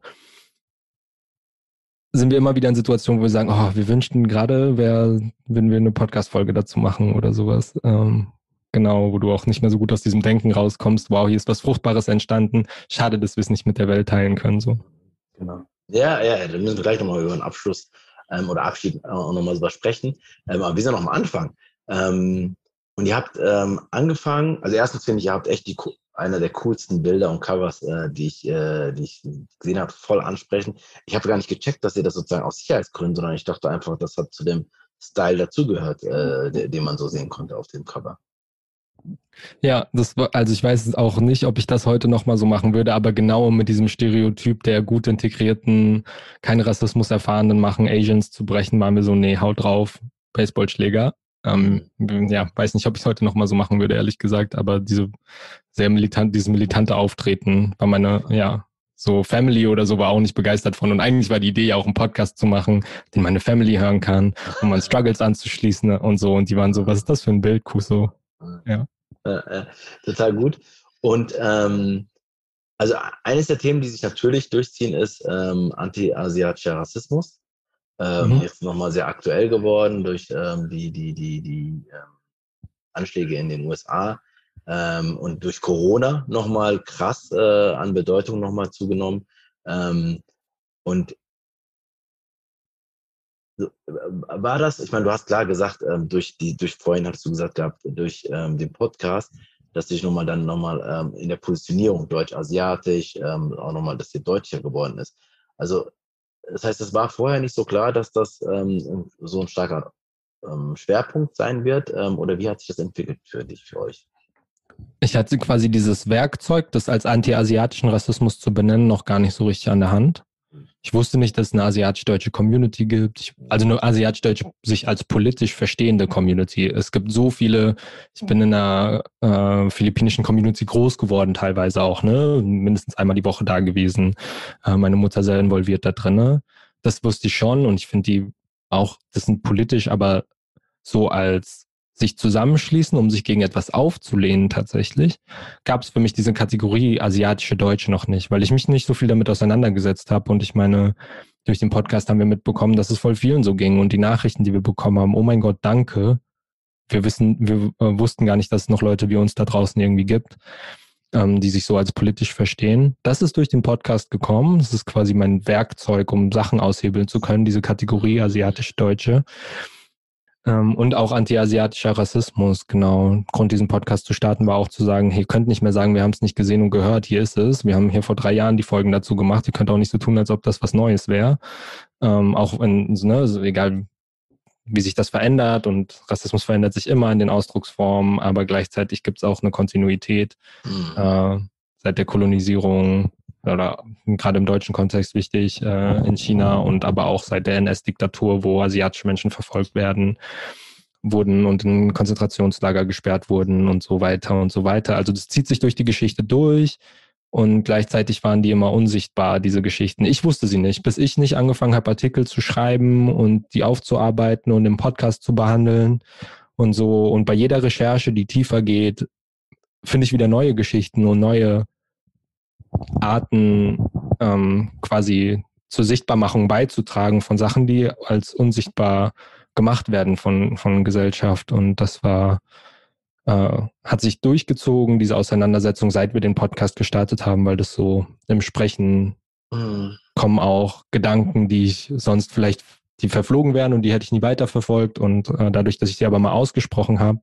sind wir immer wieder in Situationen, wo wir sagen, oh, wir wünschten gerade, wenn wir eine Podcast-Folge dazu machen oder sowas. Ähm, genau, wo du auch nicht mehr so gut aus diesem Denken rauskommst, wow, hier ist was Fruchtbares entstanden. Schade, dass wir es nicht mit der Welt teilen können. So. Genau. Ja, ja, dann müssen wir gleich nochmal über einen Abschluss ähm, oder Abschied äh, auch nochmal drüber sprechen. Ähm, aber wir sind noch am Anfang. Ähm, und ihr habt ähm, angefangen, also erstens finde ich, ihr habt echt die, einer der coolsten Bilder und Covers, äh, die, ich, äh, die ich gesehen habe, voll ansprechend. Ich habe gar nicht gecheckt, dass ihr das sozusagen aus Sicherheitsgründen, sondern ich dachte einfach, das hat zu dem Style dazugehört, äh, den man so sehen konnte auf dem Cover. Ja, das war, also ich weiß auch nicht, ob ich das heute nochmal so machen würde, aber genau mit diesem Stereotyp der gut integrierten, keinen Rassismus erfahrenen machen, Asians zu brechen, waren wir so, nee, haut drauf, Baseballschläger. Ähm, ja, weiß nicht, ob ich es heute nochmal so machen würde, ehrlich gesagt, aber diese sehr militant, dieses militante Auftreten war meine, ja, so Family oder so war auch nicht begeistert von. Und eigentlich war die Idee ja auch einen Podcast zu machen, den meine Family hören kann, um an Struggles anzuschließen und so. Und die waren so, was ist das für ein Bild, Kuso? Ja. Äh, äh, total gut. Und ähm, also eines der Themen, die sich natürlich durchziehen, ist ähm, anti-asiatischer Rassismus. Ähm, mhm. Jetzt nochmal sehr aktuell geworden durch ähm, die, die, die, die ähm, Anschläge in den USA ähm, und durch Corona nochmal krass äh, an Bedeutung nochmal zugenommen. Ähm, und war das, ich meine, du hast klar gesagt, ähm, durch die, durch vorhin hast du gesagt gehabt, durch ähm, den Podcast, dass dich nochmal dann nochmal ähm, in der Positionierung deutsch-asiatisch auch nochmal, dass dir deutlicher geworden ist. Also, das heißt, es war vorher nicht so klar, dass das so ein starker Schwerpunkt sein wird, oder wie hat sich das entwickelt für dich, für euch? Ich hatte quasi dieses Werkzeug, das als anti-asiatischen Rassismus zu benennen, noch gar nicht so richtig an der Hand. Ich wusste nicht, dass es eine asiatisch-deutsche Community gibt. Also eine asiatisch-deutsche sich als politisch verstehende Community. Es gibt so viele, ich bin in einer äh, philippinischen Community groß geworden, teilweise auch, ne? Mindestens einmal die Woche da gewesen. Äh, meine Mutter sehr involviert da drin. Das wusste ich schon und ich finde die auch, das sind politisch, aber so als sich zusammenschließen, um sich gegen etwas aufzulehnen tatsächlich, gab es für mich diese Kategorie asiatische Deutsche noch nicht, weil ich mich nicht so viel damit auseinandergesetzt habe. Und ich meine, durch den Podcast haben wir mitbekommen, dass es voll vielen so ging. Und die Nachrichten, die wir bekommen haben, oh mein Gott, danke. Wir wissen, wir äh, wussten gar nicht, dass es noch Leute wie uns da draußen irgendwie gibt, ähm, die sich so als politisch verstehen. Das ist durch den Podcast gekommen. Das ist quasi mein Werkzeug, um Sachen aushebeln zu können, diese Kategorie asiatische Deutsche. Ähm, und auch anti-asiatischer Rassismus, genau. Grund, diesen Podcast zu starten, war auch zu sagen, hey, ihr könnt nicht mehr sagen, wir haben es nicht gesehen und gehört, hier ist es. Wir haben hier vor drei Jahren die Folgen dazu gemacht. Ihr könnt auch nicht so tun, als ob das was Neues wäre. Ähm, auch wenn, ne, also egal wie sich das verändert und Rassismus verändert sich immer in den Ausdrucksformen, aber gleichzeitig gibt es auch eine Kontinuität mhm. äh, seit der Kolonisierung oder gerade im deutschen Kontext wichtig äh, in China und aber auch seit der NS-Diktatur, wo asiatische Menschen verfolgt werden, wurden und in Konzentrationslager gesperrt wurden und so weiter und so weiter. Also das zieht sich durch die Geschichte durch und gleichzeitig waren die immer unsichtbar, diese Geschichten. Ich wusste sie nicht, bis ich nicht angefangen habe, Artikel zu schreiben und die aufzuarbeiten und im Podcast zu behandeln und so. Und bei jeder Recherche, die tiefer geht, finde ich wieder neue Geschichten und neue Arten ähm, quasi zur Sichtbarmachung beizutragen von Sachen, die als unsichtbar gemacht werden von, von Gesellschaft. Und das war, äh, hat sich durchgezogen, diese Auseinandersetzung, seit wir den Podcast gestartet haben, weil das so im Sprechen mhm. kommen auch Gedanken, die ich sonst vielleicht die verflogen wären und die hätte ich nie weiterverfolgt. Und äh, dadurch, dass ich sie aber mal ausgesprochen habe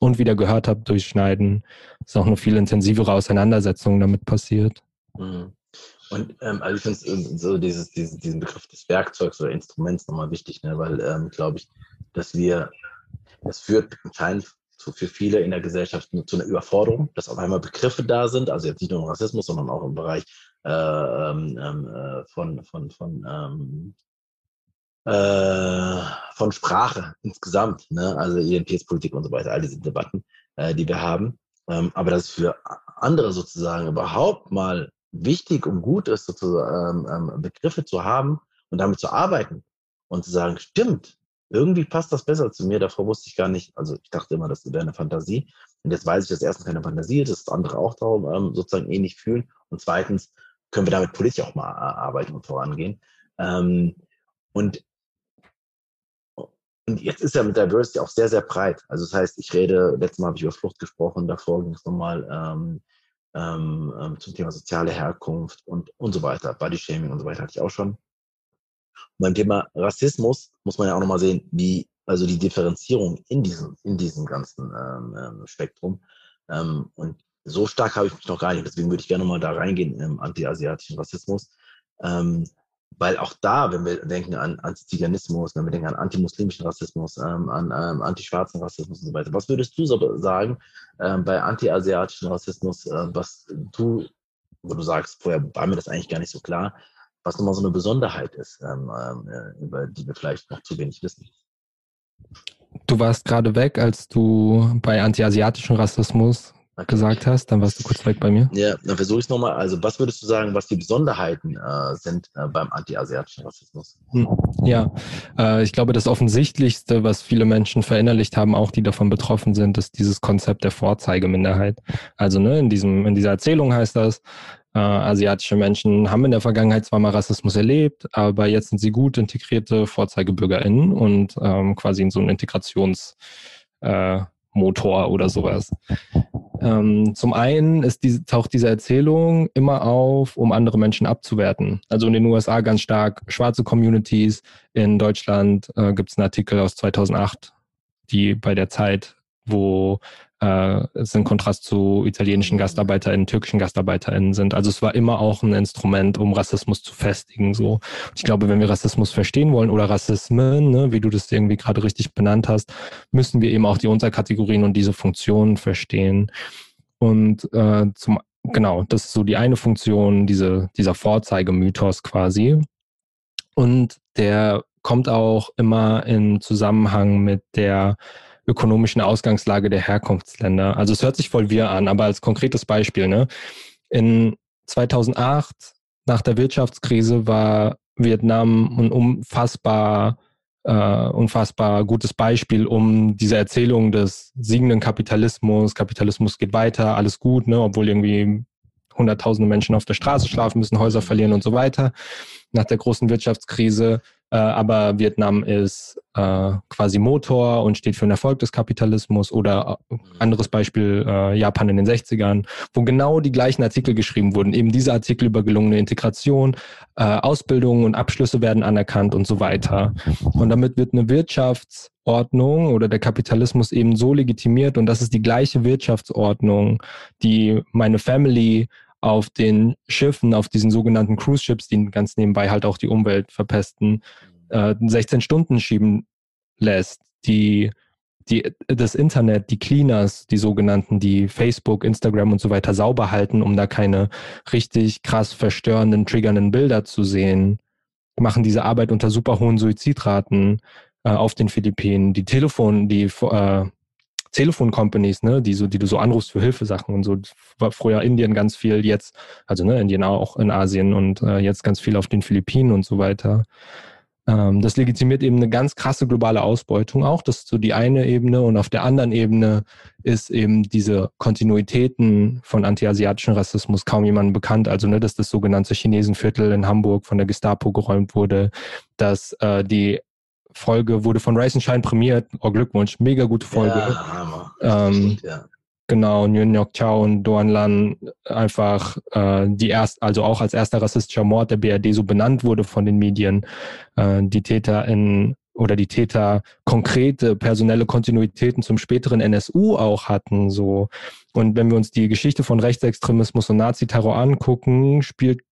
und wieder gehört habe durch Schneiden, ist auch eine viel intensivere Auseinandersetzung damit passiert. Mhm. Und ähm, also ich finde so dieses, dieses, diesen Begriff des Werkzeugs oder Instruments nochmal wichtig, ne? weil ähm, glaube ich, dass wir, das führt anscheinend zu, für viele in der Gesellschaft zu einer Überforderung, dass auf einmal Begriffe da sind, also jetzt nicht nur im Rassismus, sondern auch im Bereich äh, ähm, ähm äh, von, von, von ähm, äh, von Sprache insgesamt, ne? also Identitätspolitik und so weiter, all diese Debatten, äh, die wir haben. Ähm, aber dass es für andere sozusagen überhaupt mal wichtig und gut ist, sozusagen ähm, ähm, Begriffe zu haben und damit zu arbeiten und zu sagen, stimmt, irgendwie passt das besser zu mir. Davor wusste ich gar nicht, also ich dachte immer, das wäre eine Fantasie. Und jetzt weiß ich, dass erstens keine Fantasie ist, dass andere auch darum ähm, sozusagen ähnlich fühlen. Und zweitens können wir damit politisch auch mal äh, arbeiten und vorangehen. Ähm, und und jetzt ist ja mit Diversity auch sehr, sehr breit. Also das heißt, ich rede, letztes Mal habe ich über Flucht gesprochen, davor ging es nochmal ähm, ähm, ähm, zum Thema soziale Herkunft und, und so weiter. Bodyshaming und so weiter hatte ich auch schon. Beim Thema Rassismus muss man ja auch nochmal sehen, wie, also die Differenzierung in diesem, in diesem ganzen ähm, ähm Spektrum. Ähm, und so stark habe ich mich noch gar nicht. Deswegen würde ich gerne mal da reingehen im anti-asiatischen Rassismus. Ähm, weil auch da, wenn wir denken an Antiziganismus, wenn wir denken an antimuslimischen Rassismus, ähm, an ähm, antischwarzen Rassismus und so weiter, was würdest du so sagen ähm, bei antiasiatischen Rassismus, äh, was du, wo du sagst, vorher war mir das eigentlich gar nicht so klar, was nochmal so eine Besonderheit ist, ähm, ähm, äh, über die wir vielleicht noch zu wenig wissen? Du warst gerade weg, als du bei antiasiatischen Rassismus. Gesagt hast, dann warst du kurz weg bei mir. Ja, dann versuche ich es nochmal. Also, was würdest du sagen, was die Besonderheiten äh, sind äh, beim anti-asiatischen Rassismus? Hm, ja, äh, ich glaube, das Offensichtlichste, was viele Menschen verinnerlicht haben, auch die davon betroffen sind, ist dieses Konzept der Vorzeigeminderheit. Also, ne, in, diesem, in dieser Erzählung heißt das, äh, asiatische Menschen haben in der Vergangenheit zwar mal Rassismus erlebt, aber jetzt sind sie gut integrierte VorzeigebürgerInnen und ähm, quasi in so einem Integrations- äh, oder sowas. Ähm, zum einen ist diese, taucht diese Erzählung immer auf, um andere Menschen abzuwerten. Also in den USA ganz stark schwarze Communities. In Deutschland äh, gibt es einen Artikel aus 2008, die bei der Zeit, wo äh, es in Kontrast zu italienischen GastarbeiterInnen, türkischen GastarbeiterInnen sind. Also es war immer auch ein Instrument, um Rassismus zu festigen. So. Ich glaube, wenn wir Rassismus verstehen wollen oder Rassismen, ne, wie du das irgendwie gerade richtig benannt hast, müssen wir eben auch die Unterkategorien und diese Funktionen verstehen. Und äh, zum genau, das ist so die eine Funktion, diese, dieser Vorzeigemythos quasi. Und der kommt auch immer in Zusammenhang mit der ökonomischen Ausgangslage der Herkunftsländer. Also es hört sich voll wir an, aber als konkretes Beispiel, ne? In 2008, nach der Wirtschaftskrise, war Vietnam ein unfassbar, äh, unfassbar gutes Beispiel, um diese Erzählung des siegenden Kapitalismus, Kapitalismus geht weiter, alles gut, ne? obwohl irgendwie hunderttausende Menschen auf der Straße schlafen müssen, Häuser verlieren und so weiter. Nach der großen Wirtschaftskrise aber Vietnam ist äh, quasi Motor und steht für den Erfolg des Kapitalismus oder äh, anderes Beispiel äh, Japan in den 60ern, wo genau die gleichen Artikel geschrieben wurden. Eben diese Artikel über gelungene Integration, äh, Ausbildung und Abschlüsse werden anerkannt und so weiter. Und damit wird eine Wirtschaftsordnung oder der Kapitalismus eben so legitimiert und das ist die gleiche Wirtschaftsordnung, die meine Family auf den Schiffen, auf diesen sogenannten Cruise Ships, die ganz nebenbei halt auch die Umwelt verpesten, äh, 16 Stunden schieben lässt, die die, das Internet, die Cleaners, die sogenannten, die Facebook, Instagram und so weiter sauber halten, um da keine richtig krass verstörenden, triggernden Bilder zu sehen, machen diese Arbeit unter super hohen Suizidraten äh, auf den Philippinen. Die Telefon, die äh, Telefon-Companies, ne, die so, die du so anrufst für Hilfesachen und so, war früher Indien ganz viel, jetzt, also ne, Indien auch in Asien und äh, jetzt ganz viel auf den Philippinen und so weiter. Ähm, das legitimiert eben eine ganz krasse globale Ausbeutung auch. Das ist so die eine Ebene. Und auf der anderen Ebene ist eben diese Kontinuitäten von antiasiatischen Rassismus kaum jemandem bekannt. Also, ne, dass das sogenannte Chinesenviertel in Hamburg von der Gestapo geräumt wurde, dass äh, die Folge wurde von Rice Shine prämiert. Oh, Glückwunsch, mega gute Folge. Ja, Hammer. Ähm, gut, ja. Genau, Nguyen Yok Chao und Doan Lan einfach äh, die erst, also auch als erster rassistischer Mord der BRD so benannt wurde von den Medien. Äh, die Täter in oder die Täter konkrete personelle Kontinuitäten zum späteren NSU auch hatten. So. Und wenn wir uns die Geschichte von Rechtsextremismus und Naziterror angucken, spielt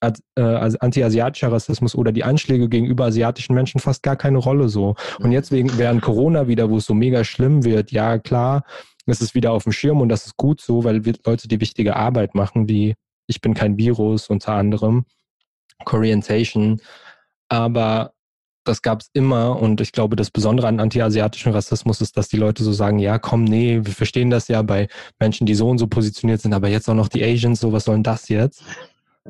äh, anti-asiatischer Rassismus oder die Anschläge gegenüber asiatischen Menschen fast gar keine Rolle so. Und jetzt wegen während Corona wieder, wo es so mega schlimm wird, ja klar, es ist wieder auf dem Schirm und das ist gut so, weil Leute die wichtige Arbeit machen, wie ich bin kein Virus unter anderem, Corientation. Aber das gab es immer und ich glaube, das Besondere an anti-asiatischen Rassismus ist, dass die Leute so sagen, ja, komm, nee, wir verstehen das ja bei Menschen, die so und so positioniert sind, aber jetzt auch noch die Asians, so was soll denn das jetzt?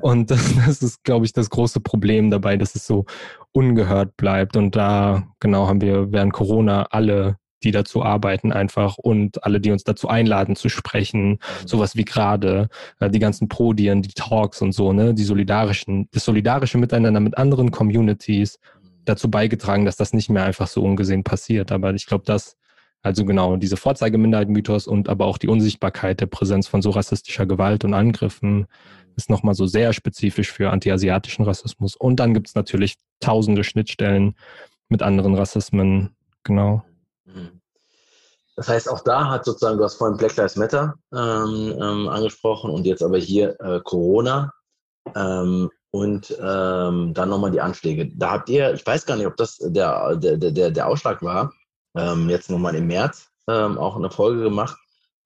Und das, das ist, glaube ich, das große Problem dabei, dass es so ungehört bleibt. Und da, genau, haben wir während Corona alle die dazu arbeiten einfach und alle, die uns dazu einladen zu sprechen, mhm. sowas wie gerade äh, die ganzen Podien, die Talks und so, ne, die solidarischen, das solidarische Miteinander mit anderen Communities mhm. dazu beigetragen, dass das nicht mehr einfach so ungesehen passiert. Aber ich glaube, dass also genau diese Vorzeigeminderheit-Mythos und aber auch die Unsichtbarkeit der Präsenz von so rassistischer Gewalt und Angriffen mhm. Ist nochmal so sehr spezifisch für antiasiatischen Rassismus. Und dann gibt es natürlich tausende Schnittstellen mit anderen Rassismen, genau. Mhm. Das heißt, auch da hat sozusagen, du hast vorhin Black Lives Matter ähm, ähm, angesprochen und jetzt aber hier äh, Corona ähm, und ähm, dann nochmal die Anschläge. Da habt ihr, ich weiß gar nicht, ob das der, der, der, der Ausschlag war, ähm, jetzt nochmal im März ähm, auch eine Folge gemacht.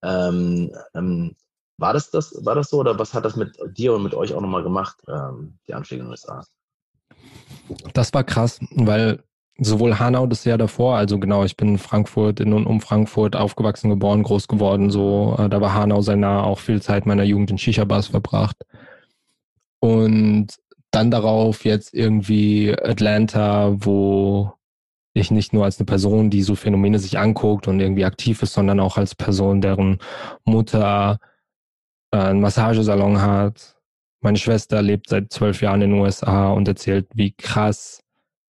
Ähm, ähm, war, das das, war das so oder was hat das mit dir und mit euch auch nochmal gemacht, ähm, die Anschläge in den USA? Das war krass, weil sowohl Hanau das Jahr davor, also genau, ich bin in Frankfurt, in und um Frankfurt aufgewachsen, geboren, groß geworden, so, äh, da war Hanau sehr nah, auch viel Zeit meiner Jugend in Shisha-Bars verbracht. Und dann darauf jetzt irgendwie Atlanta, wo ich nicht nur als eine Person, die so Phänomene sich anguckt und irgendwie aktiv ist, sondern auch als Person, deren Mutter einen Massagesalon hat. Meine Schwester lebt seit zwölf Jahren in den USA und erzählt, wie krass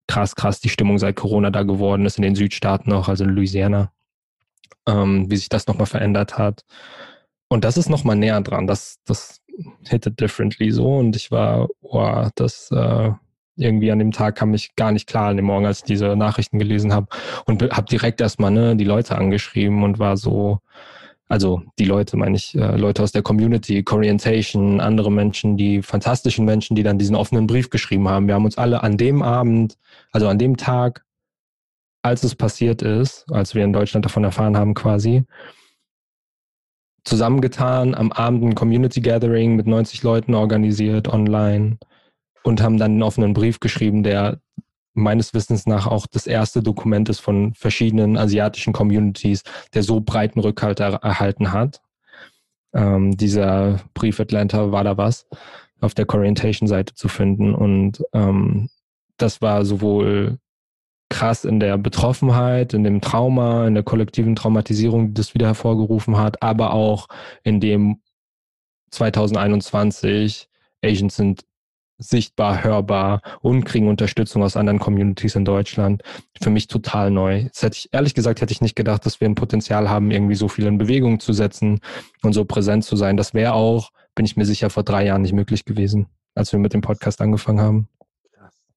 krass, krass die Stimmung seit Corona da geworden ist in den Südstaaten auch, also in Louisiana, ähm, wie sich das nochmal verändert hat. Und das ist nochmal näher dran. Das, das hittet differently so. Und ich war, boah, das äh, irgendwie an dem Tag kam ich gar nicht klar an dem Morgen, als ich diese Nachrichten gelesen habe. Und habe direkt erstmal ne, die Leute angeschrieben und war so, also die Leute, meine ich, äh, Leute aus der Community, Corientation, andere Menschen, die fantastischen Menschen, die dann diesen offenen Brief geschrieben haben. Wir haben uns alle an dem Abend, also an dem Tag, als es passiert ist, als wir in Deutschland davon erfahren haben quasi, zusammengetan, am Abend ein Community Gathering mit 90 Leuten organisiert online und haben dann einen offenen Brief geschrieben, der meines Wissens nach auch das erste Dokument ist von verschiedenen asiatischen Communities, der so breiten Rückhalt er erhalten hat. Ähm, dieser Brief Atlanta war da was auf der Corientation-Seite zu finden und ähm, das war sowohl krass in der Betroffenheit, in dem Trauma, in der kollektiven Traumatisierung, die das wieder hervorgerufen hat, aber auch in dem 2021 Asians sind sichtbar, hörbar und kriegen Unterstützung aus anderen Communities in Deutschland. Für mich total neu. Das hätte ich, ehrlich gesagt, hätte ich nicht gedacht, dass wir ein Potenzial haben, irgendwie so viel in Bewegung zu setzen und so präsent zu sein. Das wäre auch, bin ich mir sicher, vor drei Jahren nicht möglich gewesen, als wir mit dem Podcast angefangen haben.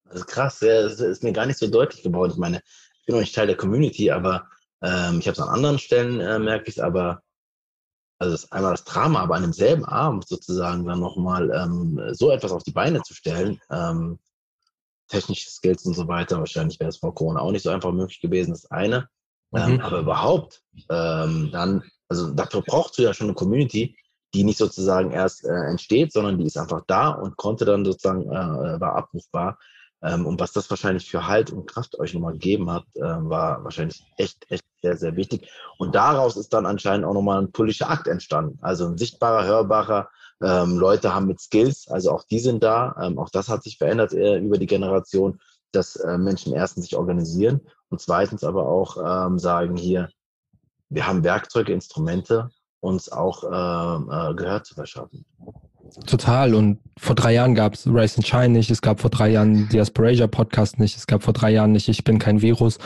Also krass, das ist mir gar nicht so deutlich geworden. Ich meine, ich bin noch nicht Teil der Community, aber ähm, ich habe es an anderen Stellen, äh, merke ich es, aber also das, einmal das Drama, aber an demselben Abend sozusagen dann nochmal ähm, so etwas auf die Beine zu stellen, ähm, technische Skills und so weiter, wahrscheinlich wäre es vor Corona auch nicht so einfach möglich gewesen, das eine. Ähm, mhm. aber überhaupt, ähm, dann, also dafür brauchst du ja schon eine Community, die nicht sozusagen erst äh, entsteht, sondern die ist einfach da und konnte dann sozusagen, äh, war abrufbar. Ähm, und was das wahrscheinlich für Halt und Kraft euch nochmal gegeben hat, äh, war wahrscheinlich echt, echt sehr, sehr wichtig. Und daraus ist dann anscheinend auch nochmal ein politischer Akt entstanden. Also ein sichtbarer, hörbarer, ähm, Leute haben mit Skills, also auch die sind da. Ähm, auch das hat sich verändert äh, über die Generation, dass äh, Menschen erstens sich organisieren und zweitens aber auch ähm, sagen hier, wir haben Werkzeuge, Instrumente, uns auch äh, äh, Gehör zu verschaffen. Total. Und vor drei Jahren gab es Race and Shine nicht. Es gab vor drei Jahren die Aspirasia Podcast nicht. Es gab vor drei Jahren nicht Ich bin kein Virus.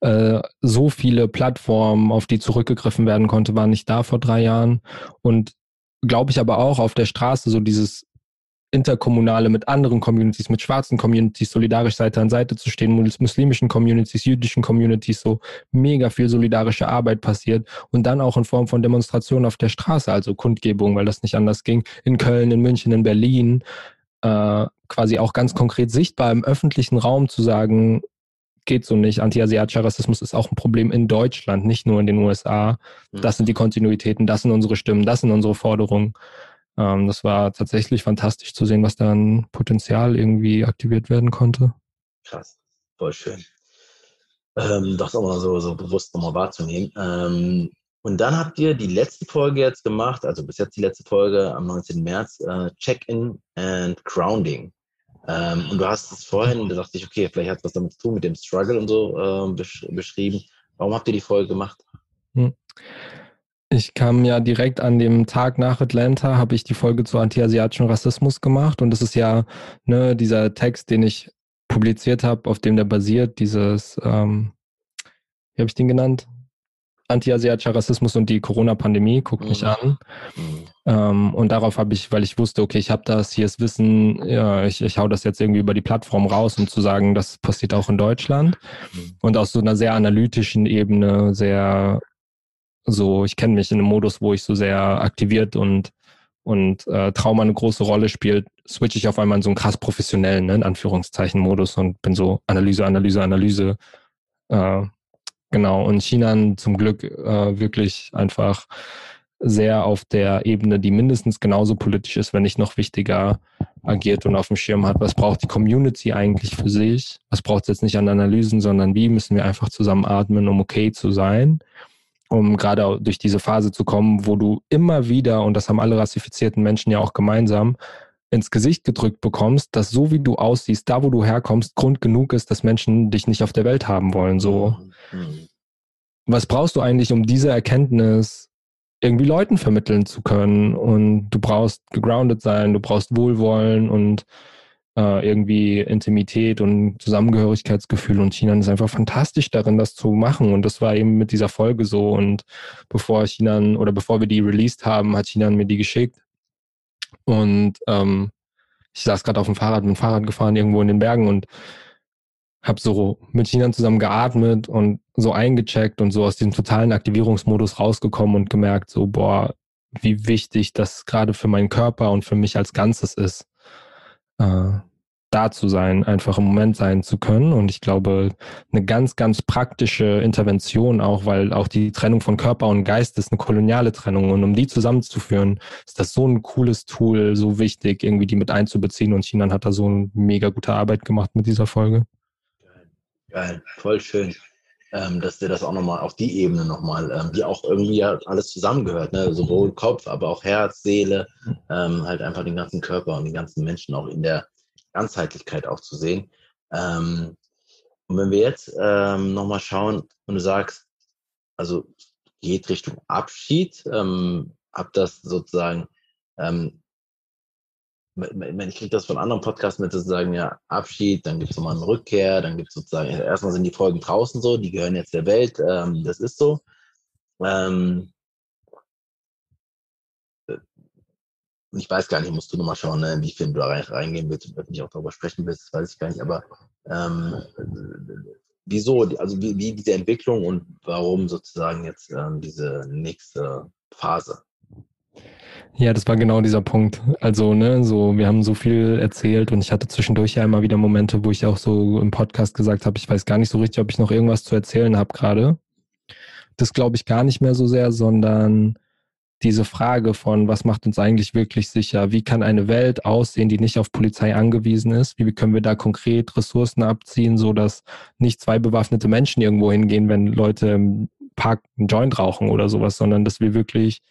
Äh, so viele Plattformen, auf die zurückgegriffen werden konnte, waren nicht da vor drei Jahren. Und glaube ich aber auch auf der Straße so dieses interkommunale mit anderen Communities, mit schwarzen Communities solidarisch Seite an Seite zu stehen, mit muslimischen Communities, jüdischen Communities, so mega viel solidarische Arbeit passiert und dann auch in Form von Demonstrationen auf der Straße, also Kundgebung, weil das nicht anders ging, in Köln, in München, in Berlin, äh, quasi auch ganz konkret sichtbar im öffentlichen Raum zu sagen, geht so nicht. Antiasiatischer Rassismus ist auch ein Problem in Deutschland, nicht nur in den USA. Mhm. Das sind die Kontinuitäten, das sind unsere Stimmen, das sind unsere Forderungen. Ähm, das war tatsächlich fantastisch zu sehen, was da an Potenzial irgendwie aktiviert werden konnte. Krass, voll schön. Ähm, das auch mal so, so bewusst nochmal wahrzunehmen. Ähm, und dann habt ihr die letzte Folge jetzt gemacht, also bis jetzt die letzte Folge am 19. März, äh, Check-in and Grounding. Ähm, und du hast es vorhin, da dachte ich, okay, vielleicht hat es was damit zu tun, mit dem Struggle und so äh, besch beschrieben. Warum habt ihr die Folge gemacht? Hm. Ich kam ja direkt an dem Tag nach Atlanta, habe ich die Folge zu antiasiatischen Rassismus gemacht. Und das ist ja ne, dieser Text, den ich publiziert habe, auf dem der basiert, dieses, ähm, wie habe ich den genannt? antiasiatischer Rassismus und die Corona-Pandemie, guckt mhm. mich an. Mhm. Ähm, und darauf habe ich, weil ich wusste, okay, ich habe das, hier ist Wissen, ja, ich, ich hau das jetzt irgendwie über die Plattform raus, um zu sagen, das passiert auch in Deutschland. Mhm. Und aus so einer sehr analytischen Ebene, sehr so, ich kenne mich in einem Modus, wo ich so sehr aktiviert und und äh, Trauma eine große Rolle spielt, switche ich auf einmal in so einen krass professionellen, ne, in Anführungszeichen, Modus und bin so Analyse, Analyse, Analyse. Äh, Genau, und China zum Glück äh, wirklich einfach sehr auf der Ebene, die mindestens genauso politisch ist, wenn nicht noch wichtiger agiert und auf dem Schirm hat. Was braucht die Community eigentlich für sich? Was braucht es jetzt nicht an Analysen, sondern wie müssen wir einfach zusammen atmen, um okay zu sein? Um gerade durch diese Phase zu kommen, wo du immer wieder, und das haben alle rassifizierten Menschen ja auch gemeinsam, ins Gesicht gedrückt bekommst, dass so wie du aussiehst, da wo du herkommst, Grund genug ist, dass Menschen dich nicht auf der Welt haben wollen. So, mhm. was brauchst du eigentlich, um diese Erkenntnis irgendwie Leuten vermitteln zu können? Und du brauchst gegroundet sein, du brauchst Wohlwollen und äh, irgendwie Intimität und Zusammengehörigkeitsgefühl. Und China ist einfach fantastisch darin, das zu machen. Und das war eben mit dieser Folge so. Und bevor China oder bevor wir die released haben, hat China mir die geschickt. Und ähm, ich saß gerade auf dem Fahrrad, mit dem Fahrrad gefahren irgendwo in den Bergen und habe so mit China zusammen geatmet und so eingecheckt und so aus diesem totalen Aktivierungsmodus rausgekommen und gemerkt, so, boah, wie wichtig das gerade für meinen Körper und für mich als Ganzes ist. Äh, da zu sein, einfach im Moment sein zu können. Und ich glaube, eine ganz, ganz praktische Intervention auch, weil auch die Trennung von Körper und Geist ist eine koloniale Trennung. Und um die zusammenzuführen, ist das so ein cooles Tool, so wichtig, irgendwie die mit einzubeziehen. Und China hat da so eine mega gute Arbeit gemacht mit dieser Folge. Geil, Geil. voll schön. Ähm, dass der das auch nochmal auf die Ebene nochmal, ähm, die auch irgendwie ja alles zusammengehört, ne? sowohl Kopf, aber auch Herz, Seele, ähm, halt einfach den ganzen Körper und den ganzen Menschen auch in der Ganzheitlichkeit auch zu sehen. Ähm, und wenn wir jetzt ähm, nochmal schauen und du sagst, also geht Richtung Abschied, ähm, hab das sozusagen, ähm, ich kriege das von anderen Podcasts mit, sozusagen, ja, Abschied, dann gibt es nochmal eine Rückkehr, dann gibt es sozusagen, erstmal sind die Folgen draußen so, die gehören jetzt der Welt, ähm, das ist so. Ähm, ich weiß gar nicht, musst du nochmal schauen, ne, wie viel du da reingehen willst und nicht auch darüber sprechen willst, weiß ich gar nicht, aber ähm, wieso, also wie, wie, diese Entwicklung und warum sozusagen jetzt ähm, diese nächste Phase? Ja, das war genau dieser Punkt. Also, ne, so, wir haben so viel erzählt und ich hatte zwischendurch ja immer wieder Momente, wo ich auch so im Podcast gesagt habe, ich weiß gar nicht so richtig, ob ich noch irgendwas zu erzählen habe gerade. das glaube ich gar nicht mehr so sehr, sondern diese Frage von, was macht uns eigentlich wirklich sicher? Wie kann eine Welt aussehen, die nicht auf Polizei angewiesen ist? Wie können wir da konkret Ressourcen abziehen, so dass nicht zwei bewaffnete Menschen irgendwo hingehen, wenn Leute im Park einen Joint rauchen oder sowas, sondern dass wir wirklich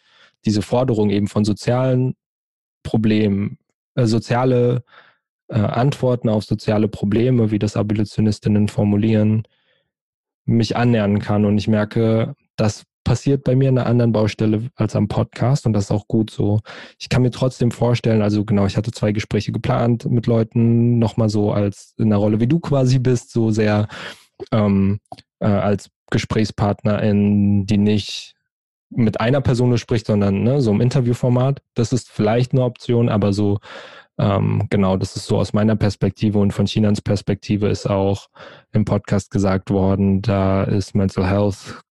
diese Forderung eben von sozialen Problemen, äh, soziale äh, Antworten auf soziale Probleme, wie das Abolitionistinnen formulieren, mich annähern kann. Und ich merke, das passiert bei mir an einer anderen Baustelle als am Podcast und das ist auch gut so. Ich kann mir trotzdem vorstellen, also genau, ich hatte zwei Gespräche geplant mit Leuten, nochmal so als in der Rolle, wie du quasi bist, so sehr ähm, äh, als Gesprächspartnerin, die nicht mit einer Person spricht, sondern ne, so im Interviewformat. Das ist vielleicht eine Option, aber so ähm, genau, das ist so aus meiner Perspektive und von Chinans Perspektive ist auch im Podcast gesagt worden, da ist Mental Health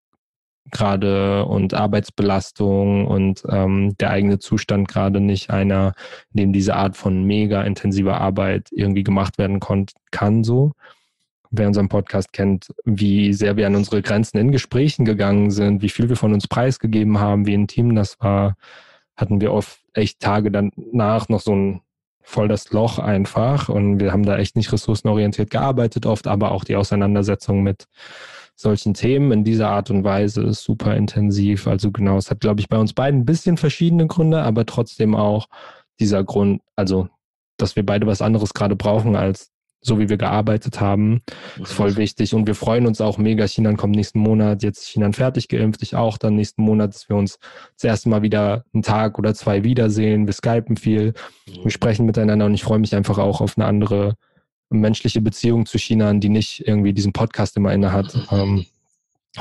gerade und Arbeitsbelastung und ähm, der eigene Zustand gerade nicht einer, in dem diese Art von mega intensiver Arbeit irgendwie gemacht werden kann, so. Wer unseren Podcast kennt, wie sehr wir an unsere Grenzen in Gesprächen gegangen sind, wie viel wir von uns preisgegeben haben, wie intim das war, hatten wir oft echt Tage danach noch so ein voll das Loch einfach und wir haben da echt nicht ressourcenorientiert gearbeitet oft, aber auch die Auseinandersetzung mit solchen Themen in dieser Art und Weise ist super intensiv. Also genau, es hat, glaube ich, bei uns beiden ein bisschen verschiedene Gründe, aber trotzdem auch dieser Grund, also dass wir beide was anderes gerade brauchen als so wie wir gearbeitet haben, ist voll wichtig. Und wir freuen uns auch mega. China kommt nächsten Monat, jetzt China fertig geimpft, ich auch dann nächsten Monat, dass wir uns das erste Mal wieder einen Tag oder zwei wiedersehen. Wir skypen viel, wir sprechen miteinander und ich freue mich einfach auch auf eine andere menschliche Beziehung zu China, die nicht irgendwie diesen Podcast immer inne hat. Ähm,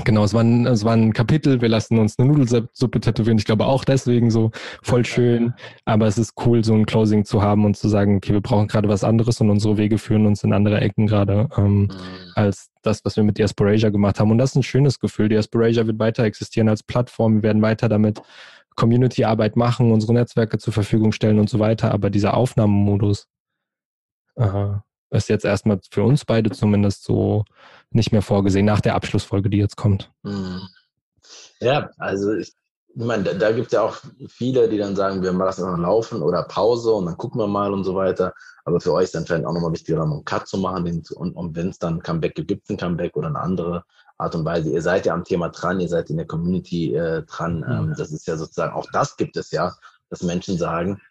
genau, es war, ein, es war ein Kapitel, wir lassen uns eine Nudelsuppe tätowieren. Ich glaube auch deswegen so voll schön. Aber es ist cool, so ein Closing zu haben und zu sagen, okay, wir brauchen gerade was anderes und unsere Wege führen uns in andere Ecken gerade ähm, mhm. als das, was wir mit Diasporasia gemacht haben. Und das ist ein schönes Gefühl. Diasporasia wird weiter existieren als Plattform. Wir werden weiter damit Community-Arbeit machen, unsere Netzwerke zur Verfügung stellen und so weiter. Aber dieser Aufnahmemodus, aha, ist jetzt erstmal für uns beide zumindest so nicht mehr vorgesehen, nach der Abschlussfolge, die jetzt kommt. Mhm. Ja, also ich, meine, da, da gibt es ja auch viele, die dann sagen, wir lassen noch laufen oder Pause und dann gucken wir mal und so weiter. Aber für euch ist dann vielleicht auch nochmal wichtig, einen Cut zu machen. Den, und, und wenn es dann Comeback gibt, gibt es ein Comeback oder eine andere Art und Weise. Ihr seid ja am Thema dran, ihr seid in der Community äh, dran. Mhm. Ähm, das ist ja sozusagen, auch das gibt es ja, dass Menschen sagen,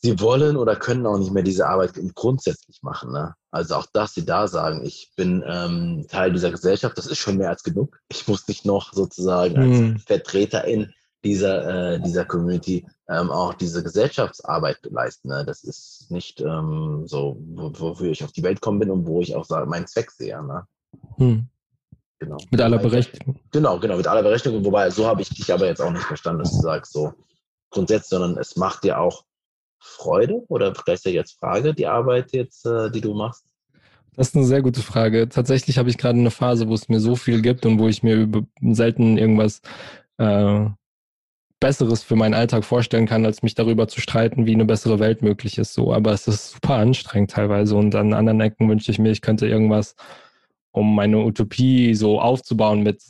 sie wollen oder können auch nicht mehr diese Arbeit grundsätzlich machen. Ne? Also auch, dass sie da sagen, ich bin ähm, Teil dieser Gesellschaft, das ist schon mehr als genug. Ich muss nicht noch sozusagen als hm. Vertreter in dieser, äh, dieser Community ähm, auch diese Gesellschaftsarbeit leisten. Ne? Das ist nicht ähm, so, wofür ich auf die Welt kommen bin und wo ich auch sage, meinen Zweck sehe. Ne? Hm. Genau. Mit aller Berechtigung. Genau, genau, mit aller Berechtigung. Wobei, so habe ich dich aber jetzt auch nicht verstanden, dass du sagst, so grundsätzlich, sondern es macht dir auch Freude oder vielleicht jetzt Frage, die Arbeit jetzt, äh, die du machst? Das ist eine sehr gute Frage. Tatsächlich habe ich gerade eine Phase, wo es mir so viel gibt und wo ich mir selten irgendwas äh, Besseres für meinen Alltag vorstellen kann, als mich darüber zu streiten, wie eine bessere Welt möglich ist. So, aber es ist super anstrengend teilweise und an anderen Ecken wünsche ich mir, ich könnte irgendwas, um meine Utopie so aufzubauen mit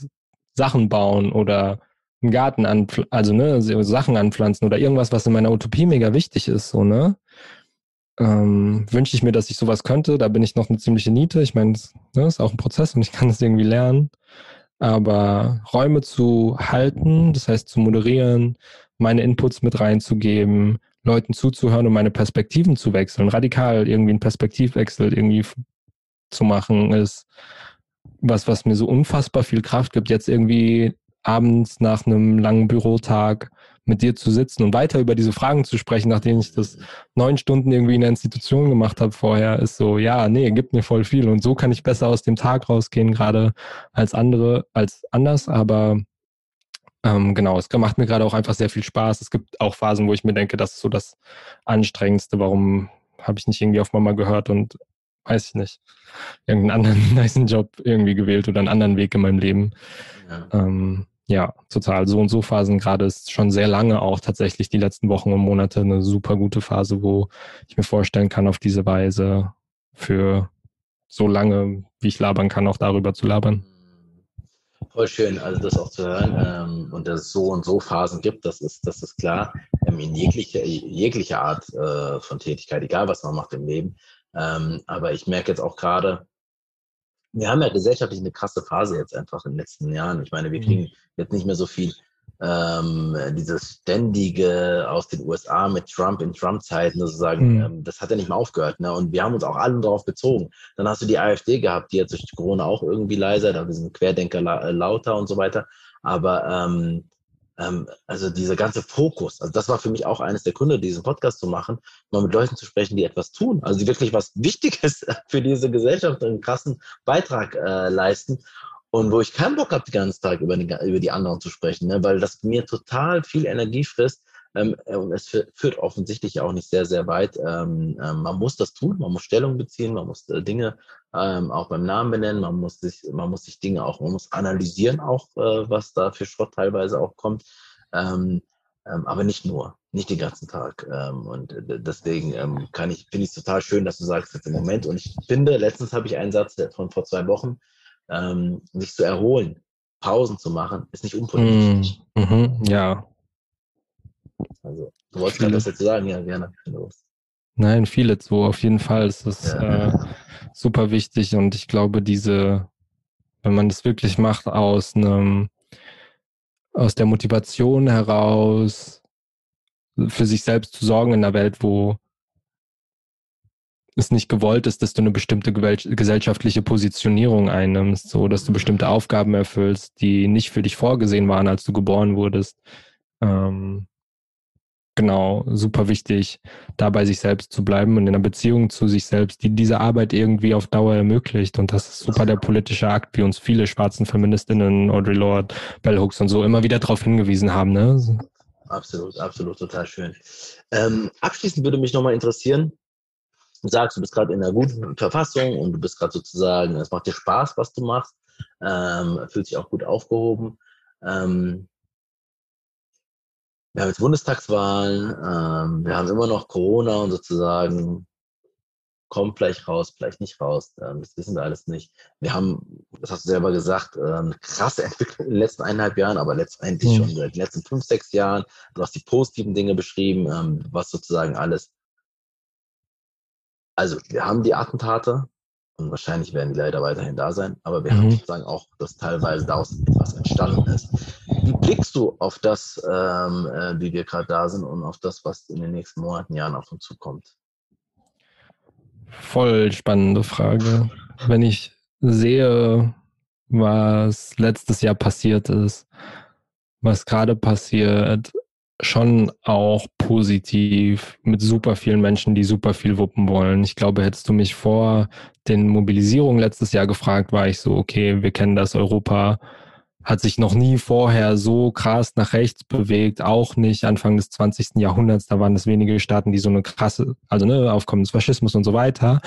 Sachen bauen oder einen Garten an, also ne, Sachen anpflanzen oder irgendwas, was in meiner Utopie mega wichtig ist, so, ne? Ähm, wünsche ich mir, dass ich sowas könnte. Da bin ich noch eine ziemliche Niete. Ich meine, das ne, ist auch ein Prozess und ich kann es irgendwie lernen. Aber Räume zu halten, das heißt zu moderieren, meine Inputs mit reinzugeben, Leuten zuzuhören und meine Perspektiven zu wechseln, radikal irgendwie einen Perspektivwechsel irgendwie zu machen, ist was, was mir so unfassbar viel Kraft gibt, jetzt irgendwie abends nach einem langen Bürotag mit dir zu sitzen und weiter über diese Fragen zu sprechen, nachdem ich das neun Stunden irgendwie in der Institution gemacht habe vorher, ist so, ja, nee, gibt mir voll viel. Und so kann ich besser aus dem Tag rausgehen, gerade als andere, als anders. Aber ähm, genau, es macht mir gerade auch einfach sehr viel Spaß. Es gibt auch Phasen, wo ich mir denke, das ist so das Anstrengendste. Warum habe ich nicht irgendwie auf Mama gehört und weiß ich nicht, irgendeinen anderen niceen Job irgendwie gewählt oder einen anderen Weg in meinem Leben. Ja. Ähm, ja, total. So und so Phasen gerade ist schon sehr lange auch tatsächlich die letzten Wochen und Monate eine super gute Phase, wo ich mir vorstellen kann, auf diese Weise für so lange, wie ich labern kann, auch darüber zu labern. Voll schön, also das auch zu hören ähm, und dass es so und so Phasen gibt, das ist, das ist klar, ähm, in jeglicher jegliche Art äh, von Tätigkeit, egal was man macht im Leben. Ähm, aber ich merke jetzt auch gerade, wir haben ja gesellschaftlich eine krasse Phase jetzt einfach in den letzten Jahren. Ich meine, wir mhm. kriegen jetzt nicht mehr so viel ähm, dieses ständige aus den USA mit Trump in Trump-Zeiten sozusagen, mhm. ähm, das hat ja nicht mehr aufgehört. Ne? Und wir haben uns auch alle darauf bezogen. Dann hast du die AfD gehabt, die jetzt durch Corona auch irgendwie leiser, da sind Querdenker la äh, lauter und so weiter. Aber ähm, ähm, also dieser ganze Fokus, also das war für mich auch eines der Gründe, diesen Podcast zu machen, mal mit Leuten zu sprechen, die etwas tun, also die wirklich was Wichtiges für diese Gesellschaft einen krassen Beitrag äh, leisten und wo ich keinen Bock habe, den ganzen Tag über die, über die anderen zu sprechen, ne? weil das mir total viel Energie frisst. Ähm, und es führt offensichtlich auch nicht sehr, sehr weit. Ähm, ähm, man muss das tun, man muss Stellung beziehen, man muss äh, Dinge auch beim Namen benennen, man muss sich, man muss sich Dinge auch, man muss analysieren auch, äh, was da für Schrott teilweise auch kommt. Aber nicht nur, nicht den ganzen Tag. und deswegen kann ich, finde ich es total schön, dass du sagst jetzt im Moment. Und ich finde, letztens habe ich einen Satz von vor zwei Wochen, sich zu erholen, Pausen zu machen, ist nicht unpolitisch. Mm, mhm, ja. Also, du wolltest gerade was dazu sagen, ja, gerne. Nein, viele so, auf jeden Fall ist das ja. äh, super wichtig und ich glaube, diese, wenn man das wirklich macht aus einem, aus der Motivation heraus, für sich selbst zu sorgen in einer Welt, wo es nicht gewollt ist, dass du eine bestimmte gesellschaftliche Positionierung einnimmst, so dass du bestimmte Aufgaben erfüllst, die nicht für dich vorgesehen waren, als du geboren wurdest. Ähm, genau, super wichtig, dabei sich selbst zu bleiben und in einer Beziehung zu sich selbst, die diese Arbeit irgendwie auf Dauer ermöglicht. Und das ist super der politische Akt, wie uns viele schwarzen Feministinnen, Audre Lorde, Bell Hooks und so immer wieder darauf hingewiesen haben. Ne? Absolut, absolut, total schön. Ähm, abschließend würde mich nochmal interessieren, du sagst, du bist gerade in einer guten Verfassung und du bist gerade sozusagen, es macht dir Spaß, was du machst, ähm, fühlt sich auch gut aufgehoben. Ähm, wir haben jetzt Bundestagswahlen, ähm, wir haben immer noch Corona und sozusagen kommt vielleicht raus, vielleicht nicht raus. Ähm, das wissen wir alles nicht. Wir haben, das hast du selber gesagt, äh, eine krasse Entwicklung in den letzten eineinhalb Jahren, aber letztendlich mhm. schon in den letzten fünf, sechs Jahren. Du hast die positiven Dinge beschrieben, ähm, was sozusagen alles also wir haben die Attentate und wahrscheinlich werden die leider weiterhin da sein, aber wir mhm. haben sozusagen auch, dass teilweise daraus etwas entstanden ist. Wie blickst du auf das, ähm, äh, wie wir gerade da sind und auf das, was in den nächsten Monaten, Jahren auf uns zukommt? Voll spannende Frage. Wenn ich sehe, was letztes Jahr passiert ist, was gerade passiert, schon auch positiv mit super vielen Menschen, die super viel wuppen wollen. Ich glaube, hättest du mich vor den Mobilisierungen letztes Jahr gefragt, war ich so, okay, wir kennen das, Europa hat sich noch nie vorher so krass nach rechts bewegt, auch nicht Anfang des 20. Jahrhunderts, da waren es wenige Staaten, die so eine krasse, also ne, Aufkommen des Faschismus und so weiter.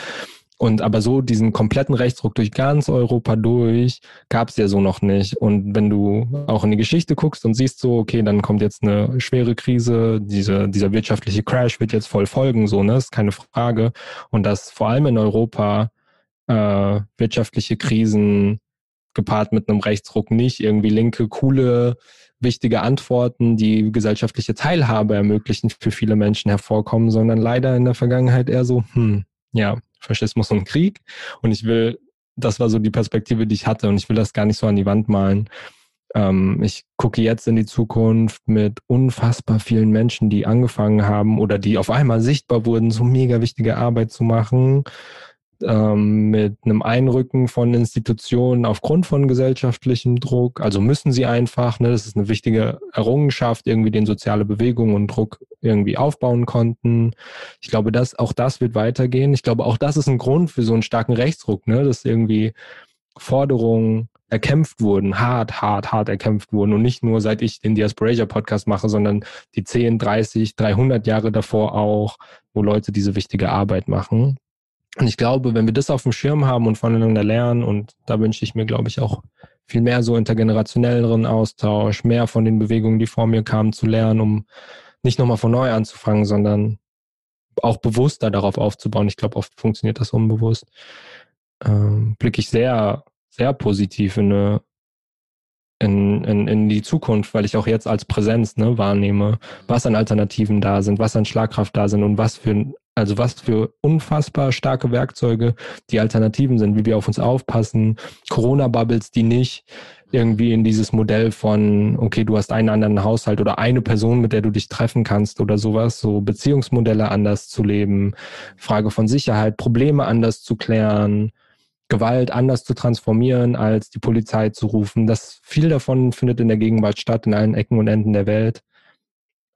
Und aber so diesen kompletten Rechtsruck durch ganz Europa durch gab es ja so noch nicht. Und wenn du auch in die Geschichte guckst und siehst so, okay, dann kommt jetzt eine schwere Krise, diese, dieser wirtschaftliche Crash wird jetzt voll folgen, so, ne, ist keine Frage. Und dass vor allem in Europa äh, wirtschaftliche Krisen gepaart mit einem Rechtsruck nicht irgendwie linke, coole, wichtige Antworten, die gesellschaftliche Teilhabe ermöglichen für viele Menschen hervorkommen, sondern leider in der Vergangenheit eher so, hm, ja, Faschismus und Krieg. Und ich will, das war so die Perspektive, die ich hatte und ich will das gar nicht so an die Wand malen. Ähm, ich gucke jetzt in die Zukunft mit unfassbar vielen Menschen, die angefangen haben oder die auf einmal sichtbar wurden, so mega wichtige Arbeit zu machen ähm, mit einem Einrücken von Institutionen aufgrund von gesellschaftlichem Druck. Also müssen sie einfach, ne, das ist eine wichtige Errungenschaft, irgendwie den soziale Bewegung und Druck irgendwie aufbauen konnten. Ich glaube, dass auch das wird weitergehen. Ich glaube, auch das ist ein Grund für so einen starken Rechtsdruck, ne, dass irgendwie Forderungen erkämpft wurden, hart, hart, hart erkämpft wurden und nicht nur seit ich den Diasporasia Podcast mache, sondern die 10, 30, 300 Jahre davor auch, wo Leute diese wichtige Arbeit machen. Und ich glaube, wenn wir das auf dem Schirm haben und voneinander lernen, und da wünsche ich mir, glaube ich, auch viel mehr so intergenerationelleren Austausch, mehr von den Bewegungen, die vor mir kamen, zu lernen, um nicht nochmal von neu anzufangen, sondern auch bewusster darauf aufzubauen. Ich glaube, oft funktioniert das unbewusst. Ähm, blicke ich sehr, sehr positiv in eine in, in, in die Zukunft, weil ich auch jetzt als Präsenz ne, wahrnehme, was an Alternativen da sind, was an Schlagkraft da sind und was für also was für unfassbar starke Werkzeuge die Alternativen sind, wie wir auf uns aufpassen, Corona-Bubbles, die nicht irgendwie in dieses Modell von, okay, du hast einen anderen Haushalt oder eine Person, mit der du dich treffen kannst oder sowas, so Beziehungsmodelle anders zu leben, Frage von Sicherheit, Probleme anders zu klären, Gewalt anders zu transformieren, als die Polizei zu rufen. Das viel davon findet in der Gegenwart statt, in allen Ecken und Enden der Welt.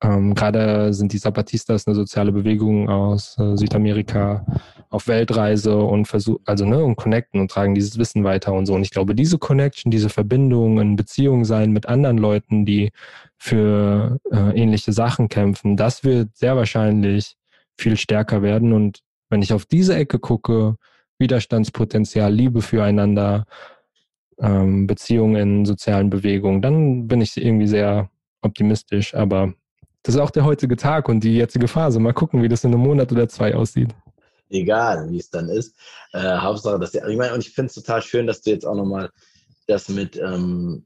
Ähm, Gerade sind die Zapatistas eine soziale Bewegung aus äh, Südamerika auf Weltreise und versuchen, also ne, und connecten und tragen dieses Wissen weiter und so. Und ich glaube, diese Connection, diese Verbindung in Beziehung sein mit anderen Leuten, die für äh, ähnliche Sachen kämpfen, das wird sehr wahrscheinlich viel stärker werden. Und wenn ich auf diese Ecke gucke, Widerstandspotenzial, Liebe füreinander, ähm, Beziehungen in sozialen Bewegungen, dann bin ich irgendwie sehr optimistisch. Aber das ist auch der heutige Tag und die jetzige Phase. Mal gucken, wie das in einem Monat oder zwei aussieht. Egal, wie es dann ist. Äh, Hauptsache, dass der, ich meine, und ich finde es total schön, dass du jetzt auch nochmal das mit ähm,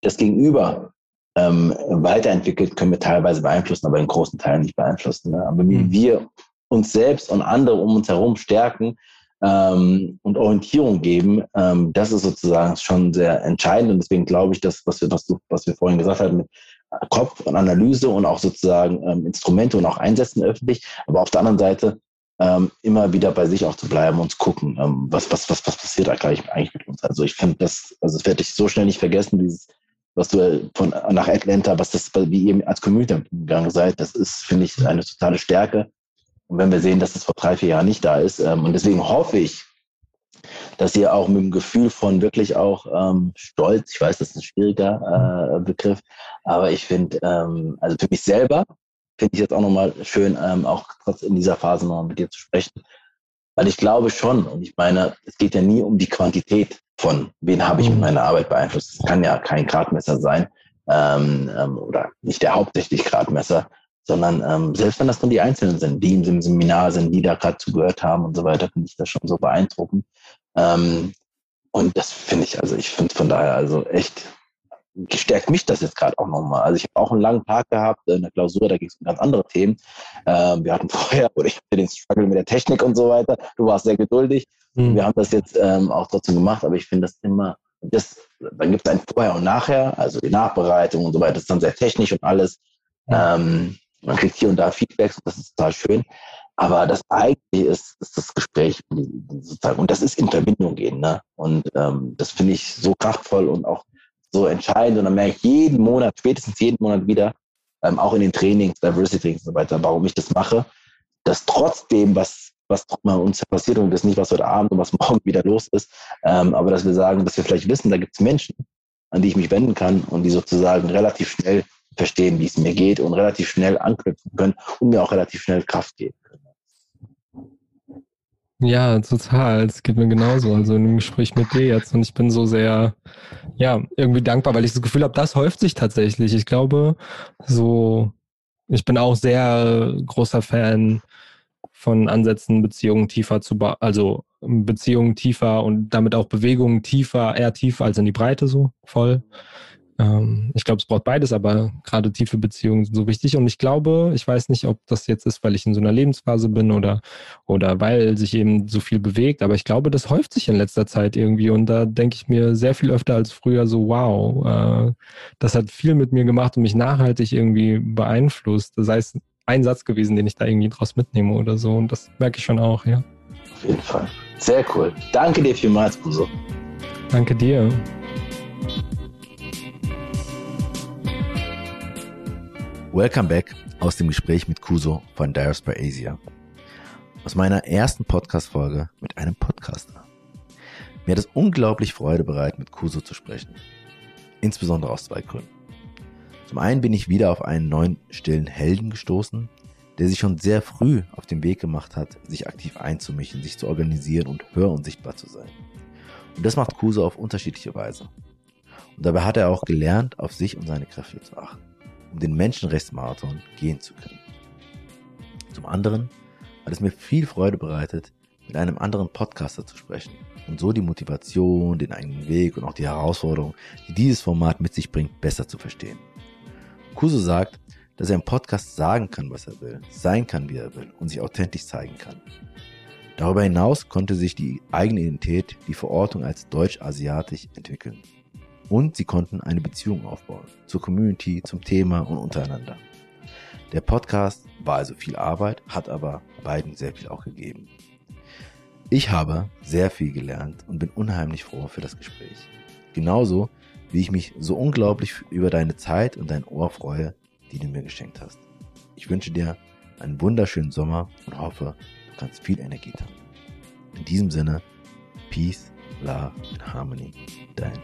das Gegenüber ähm, weiterentwickelt, können wir teilweise beeinflussen, aber in großen Teilen nicht beeinflussen. Ne? Aber wie mhm. wir uns selbst und andere um uns herum stärken, ähm, und Orientierung geben, ähm, das ist sozusagen schon sehr entscheidend. Und deswegen glaube ich, dass, was wir, was, du, was wir vorhin gesagt haben, mit Kopf und Analyse und auch sozusagen ähm, Instrumente und auch einsetzen öffentlich, aber auf der anderen Seite ähm, immer wieder bei sich auch zu bleiben und zu gucken, ähm, was, was, was, was passiert gleich eigentlich mit uns. Also ich finde das, also das werde ich so schnell nicht vergessen, dieses, was du von nach Atlanta, was das, wie ihr als Community gegangen seid, das ist, finde ich, eine totale Stärke. Und wenn wir sehen, dass das vor drei, vier Jahren nicht da ist, ähm, und deswegen hoffe ich, dass ihr auch mit dem Gefühl von wirklich auch ähm, Stolz, ich weiß, das ist ein schwieriger äh, Begriff, aber ich finde, ähm, also für mich selber finde ich jetzt auch nochmal schön, ähm, auch trotz in dieser Phase nochmal mit dir zu sprechen, weil ich glaube schon, und ich meine, es geht ja nie um die Quantität von, wen habe ich mit mhm. meiner Arbeit beeinflusst. Es kann ja kein Gradmesser sein ähm, ähm, oder nicht der hauptsächlich Gradmesser, sondern ähm, selbst wenn das nur die Einzelnen sind, die im Seminar sind, die da gerade zugehört haben und so weiter, finde ich das schon so beeindruckend. Ähm, und das finde ich, also ich finde von daher also echt gestärkt mich das jetzt gerade auch nochmal. Also ich habe auch einen langen Tag gehabt in der Klausur, da ging es um ganz andere Themen. Ähm, wir hatten vorher, oder ich hatte den Struggle mit der Technik und so weiter. Du warst sehr geduldig. Mhm. Wir haben das jetzt ähm, auch trotzdem gemacht, aber ich finde das immer, das, dann gibt es ein Vorher und Nachher, also die Nachbereitung und so weiter, das ist dann sehr technisch und alles. Ähm, man kriegt hier und da Feedbacks, das ist total schön. Aber das eigentliche ist, ist das Gespräch sozusagen. Und das ist in Verbindung gehen. Ne? Und ähm, das finde ich so kraftvoll und auch so entscheidend. Und dann merke ich jeden Monat, spätestens jeden Monat wieder, ähm, auch in den Trainings, Diversity Trainings und so weiter, warum ich das mache, dass trotzdem, was, was bei uns passiert und das nicht, was heute Abend und was morgen wieder los ist, ähm, aber dass wir sagen, dass wir vielleicht wissen, da gibt es Menschen, an die ich mich wenden kann und die sozusagen relativ schnell verstehen, wie es mir geht und relativ schnell anknüpfen können und mir auch relativ schnell Kraft geben können. Ja, total. Es geht mir genauso. Also in dem Gespräch mit dir jetzt. Und ich bin so sehr, ja, irgendwie dankbar, weil ich das Gefühl habe, das häuft sich tatsächlich. Ich glaube, so, ich bin auch sehr großer Fan von Ansätzen, Beziehungen tiefer zu, also Beziehungen tiefer und damit auch Bewegungen tiefer, eher tiefer als in die Breite so voll. Ähm, ich glaube, es braucht beides, aber gerade tiefe Beziehungen sind so wichtig. Und ich glaube, ich weiß nicht, ob das jetzt ist, weil ich in so einer Lebensphase bin oder, oder weil sich eben so viel bewegt, aber ich glaube, das häuft sich in letzter Zeit irgendwie. Und da denke ich mir sehr viel öfter als früher so, wow, äh, das hat viel mit mir gemacht und mich nachhaltig irgendwie beeinflusst. Sei es ein Satz gewesen, den ich da irgendwie draus mitnehme oder so. Und das merke ich schon auch, ja. Auf jeden Fall. Sehr cool. Danke dir vielmals, Buso. Danke dir. Welcome back aus dem Gespräch mit Kuso von Diaspora Asia. Aus meiner ersten Podcast-Folge mit einem Podcaster. Mir hat es unglaublich Freude bereitet, mit Kuso zu sprechen. Insbesondere aus zwei Gründen. Zum einen bin ich wieder auf einen neuen stillen Helden gestoßen, der sich schon sehr früh auf den Weg gemacht hat, sich aktiv einzumischen, sich zu organisieren und hör- und sichtbar zu sein. Und das macht Kuso auf unterschiedliche Weise. Und dabei hat er auch gelernt, auf sich und seine Kräfte zu achten um den Menschenrechtsmarathon gehen zu können. Zum anderen hat es mir viel Freude bereitet, mit einem anderen Podcaster zu sprechen und so die Motivation, den eigenen Weg und auch die Herausforderung, die dieses Format mit sich bringt, besser zu verstehen. Kuso sagt, dass er im Podcast sagen kann, was er will, sein kann, wie er will und sich authentisch zeigen kann. Darüber hinaus konnte sich die eigene Identität, die Verortung als deutsch-asiatisch entwickeln. Und sie konnten eine Beziehung aufbauen zur Community, zum Thema und untereinander. Der Podcast war also viel Arbeit, hat aber beiden sehr viel auch gegeben. Ich habe sehr viel gelernt und bin unheimlich froh für das Gespräch. Genauso wie ich mich so unglaublich über deine Zeit und dein Ohr freue, die du mir geschenkt hast. Ich wünsche dir einen wunderschönen Sommer und hoffe, du kannst viel Energie tanken. In diesem Sinne, Peace, Love and Harmony, dein.